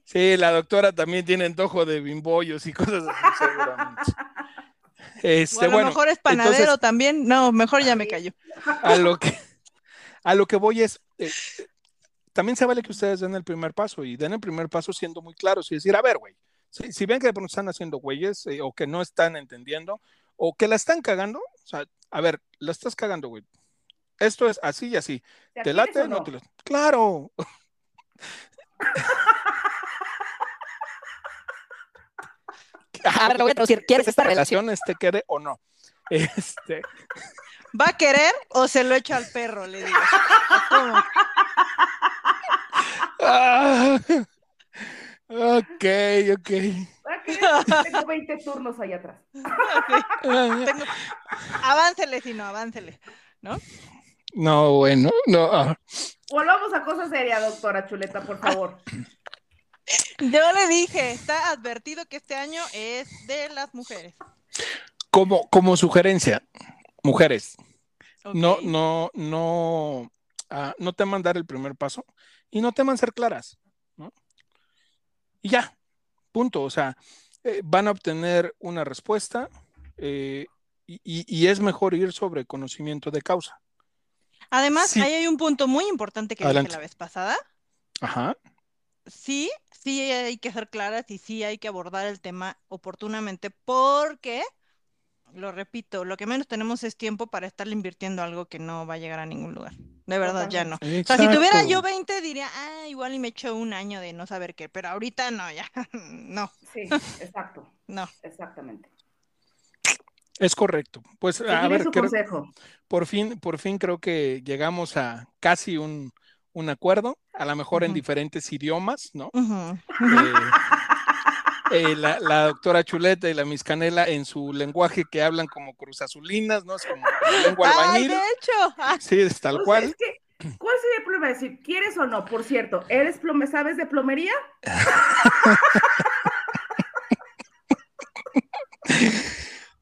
Sí, la doctora también tiene antojo de bimbollos y cosas así, seguramente. O Este, a lo bueno, mejor es panadero entonces, también. No, mejor ya me callo. a lo que, a lo que voy es, eh, también se vale que ustedes den el primer paso y den el primer paso siendo muy claros y decir, a ver, güey, si, si ven que de pronto están haciendo güeyes eh, o que no están entendiendo o que la están cagando, o sea, a ver, la estás cagando, güey. Esto es así y así. ¿te ¿Te atiendes late? o No no? te late. Claro. A ver, lo voy a traducir. ¿Quieres esta relación, este quede o no? Este, ¿Va a querer o se lo echa al perro? Le digo. ¿O cómo? ah, ok, ok. Tengo 20 turnos allá atrás. Tengo- Aváncele, si no, aváncele. ¿No? No, bueno, no. ah. Volvamos a cosas serias, doctora Chuleta, por favor. Yo le dije, está advertido que este año es de las mujeres. Como, como sugerencia, mujeres, no, no, no, ah, no teman dar el primer paso y no teman ser claras, ¿no? Y ya, punto. O sea, eh, van a obtener una respuesta eh, y, y- y es mejor ir sobre conocimiento de causa. Además, Sí. ahí hay un punto muy importante que Adelante. dije la vez pasada. Ajá. Sí, sí hay que ser claras y sí hay que abordar el tema oportunamente porque, lo repito, lo que menos tenemos es tiempo para estarle invirtiendo algo que no va a llegar a ningún lugar. De verdad, ya no. O sea, si tuviera yo 20 diría, ah, igual y me echo un año de no saber qué, pero ahorita no, ya, no, Sí, exacto, no. exactamente. Es correcto. Pues a ver, su creo- consejo. por fin, por fin creo que llegamos a casi un, un acuerdo, a lo mejor en diferentes idiomas, ¿no? Eh, eh, la, la doctora Chuleta y la Miss Canela en su lenguaje que hablan como cruzazulinas, ¿no? Es como, como lengua Ay, albañil. de hecho, ah, Sí, es tal O sea, cual. es que, ¿Cuál sería el problema? Decir, ¿quieres o no? Por cierto, ¿eres plome, sabes de plomería?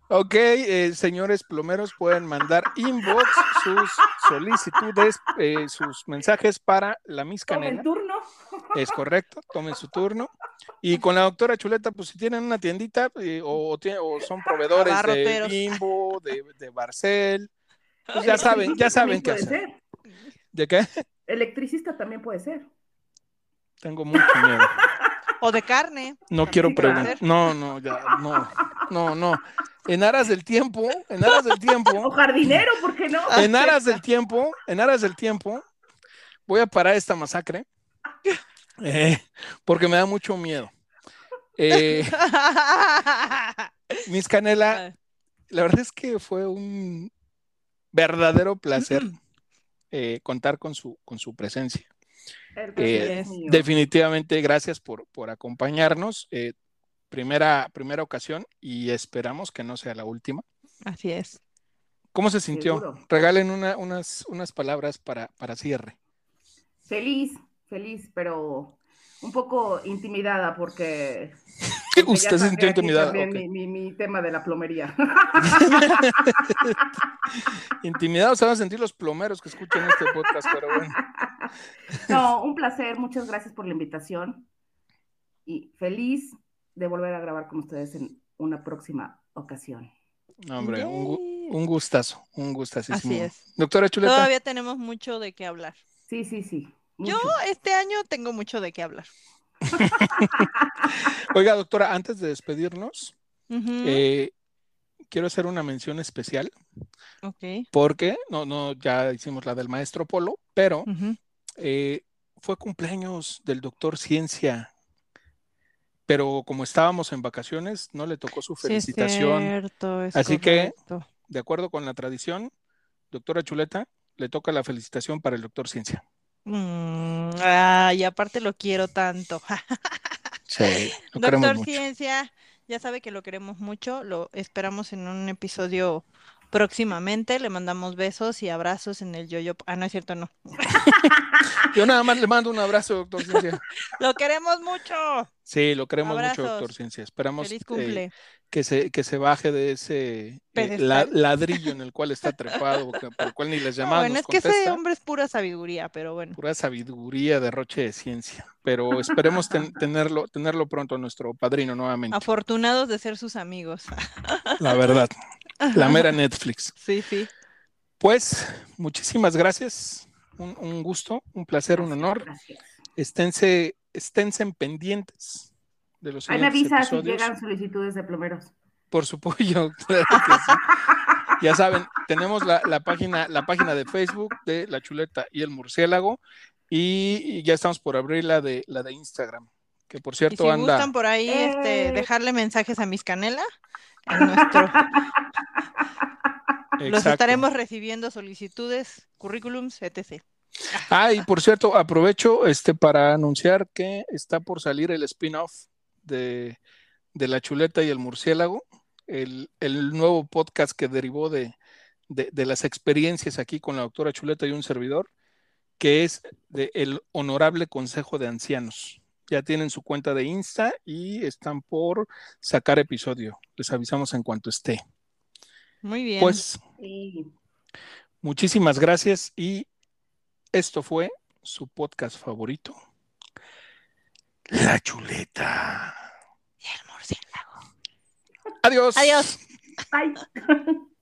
Ok, eh, señores plomeros, pueden mandar inbox sus solicitudes, eh, sus mensajes para la Miss Canela. el turno. Es correcto, tomen su turno. Y con la doctora Chuleta, pues si tienen una tiendita eh, o, o o son proveedores de. Bimbo, de, de Barcel, pues ya saben, ya saben qué hacer. ser. ¿De qué? Electricista también puede ser. Tengo mucho miedo. o de carne. No quiero preguntar. No, no, ya, no, no, no. En aras del tiempo, en aras del O tiempo, jardinero, ¿por qué no? en aras del tiempo, en aras del tiempo, voy a parar esta masacre eh, porque me da mucho miedo. Eh, Miss Canela, la verdad es que fue un verdadero placer eh, contar con su, con su presencia. Eh, definitivamente, gracias por, por acompañarnos. primera, primera ocasión y esperamos que no sea la última. Así es. ¿Cómo se sintió? Seguro. Regalen una- unas, unas palabras para, para cierre. Feliz, feliz, pero un poco intimidada porque... porque Usted ya se sintió intimidada. también ok. mi, mi- mi tema de la plomería. Intimidados se van a sentir los plomeros que escuchan este podcast, pero bueno. No, un placer, muchas gracias por la invitación y feliz de volver a grabar con ustedes en una próxima ocasión. No, hombre, un, gu- un gustazo, un gustasísimo. Así es. Doctora Chuleta. Todavía tenemos mucho de qué hablar. Sí, sí, sí. Yo este año tengo mucho de qué hablar. Oiga, doctora, antes de despedirnos, eh, quiero hacer una mención especial ok. porque no, no, ya hicimos la del maestro Polo, pero eh, fue cumpleaños del doctor Ciencia. Pero como estábamos en vacaciones, no le tocó su Sí, es felicitación. cierto, es Así que-. De acuerdo con la tradición, doctora Chuleta, le toca la felicitación para el doctor Ciencia. Mm, ay, aparte lo quiero tanto. Sí, lo queremos Doctor mucho. Ciencia, ya sabe que lo queremos mucho, lo esperamos en un episodio próximamente, le mandamos besos y abrazos en el yoyo. Ah, no es cierto, no. Yo nada más le mando un abrazo, doctor Ciencia. Lo queremos mucho. Sí, lo queremos mucho, doctor Ciencia. Esperamos Feliz eh, cumple. Que se, que se baje de ese eh, la- ladrillo en el cual está trepado, por el cual ni les No, llamadas bueno, es que ese hombre es pura sabiduría, pero bueno. Pura sabiduría, derroche de ciencia. Pero esperemos ten- tenerlo, tenerlo pronto nuestro padrino nuevamente. Afortunados de ser sus amigos. La verdad. La mera Netflix. Sí, sí. Pues, muchísimas gracias. Un, un gusto, un placer, un honor. gracias. Esténse, esténse pendientes de los Ahí me avisa si llegan solicitudes de plomeros. Por supuesto, claro que sí. Ya saben, tenemos la, la página, la página de Facebook de La Chuleta y el Murciélago y, y ya estamos por abrir la de la de Instagram, que por Y cierto si anda. gustan por ahí este, Eh. dejarle mensajes a Miss Canela, en nuestro, los estaremos recibiendo solicitudes, currículums, etc. Ah, y por cierto, aprovecho este para anunciar que está por salir el spin-off de, de La Chuleta y el Murciélago, el, el nuevo podcast que derivó de, de, de las experiencias aquí con la doctora Chuleta y un servidor, que es de el Honorable Consejo de Ancianos. Ya tienen su cuenta de Insta y están por sacar episodio. Les avisamos en cuanto esté. Muy bien. Pues Sí. muchísimas gracias y esto fue su podcast favorito. La Chuleta. Y el murciélago. Adiós. Adiós. Bye.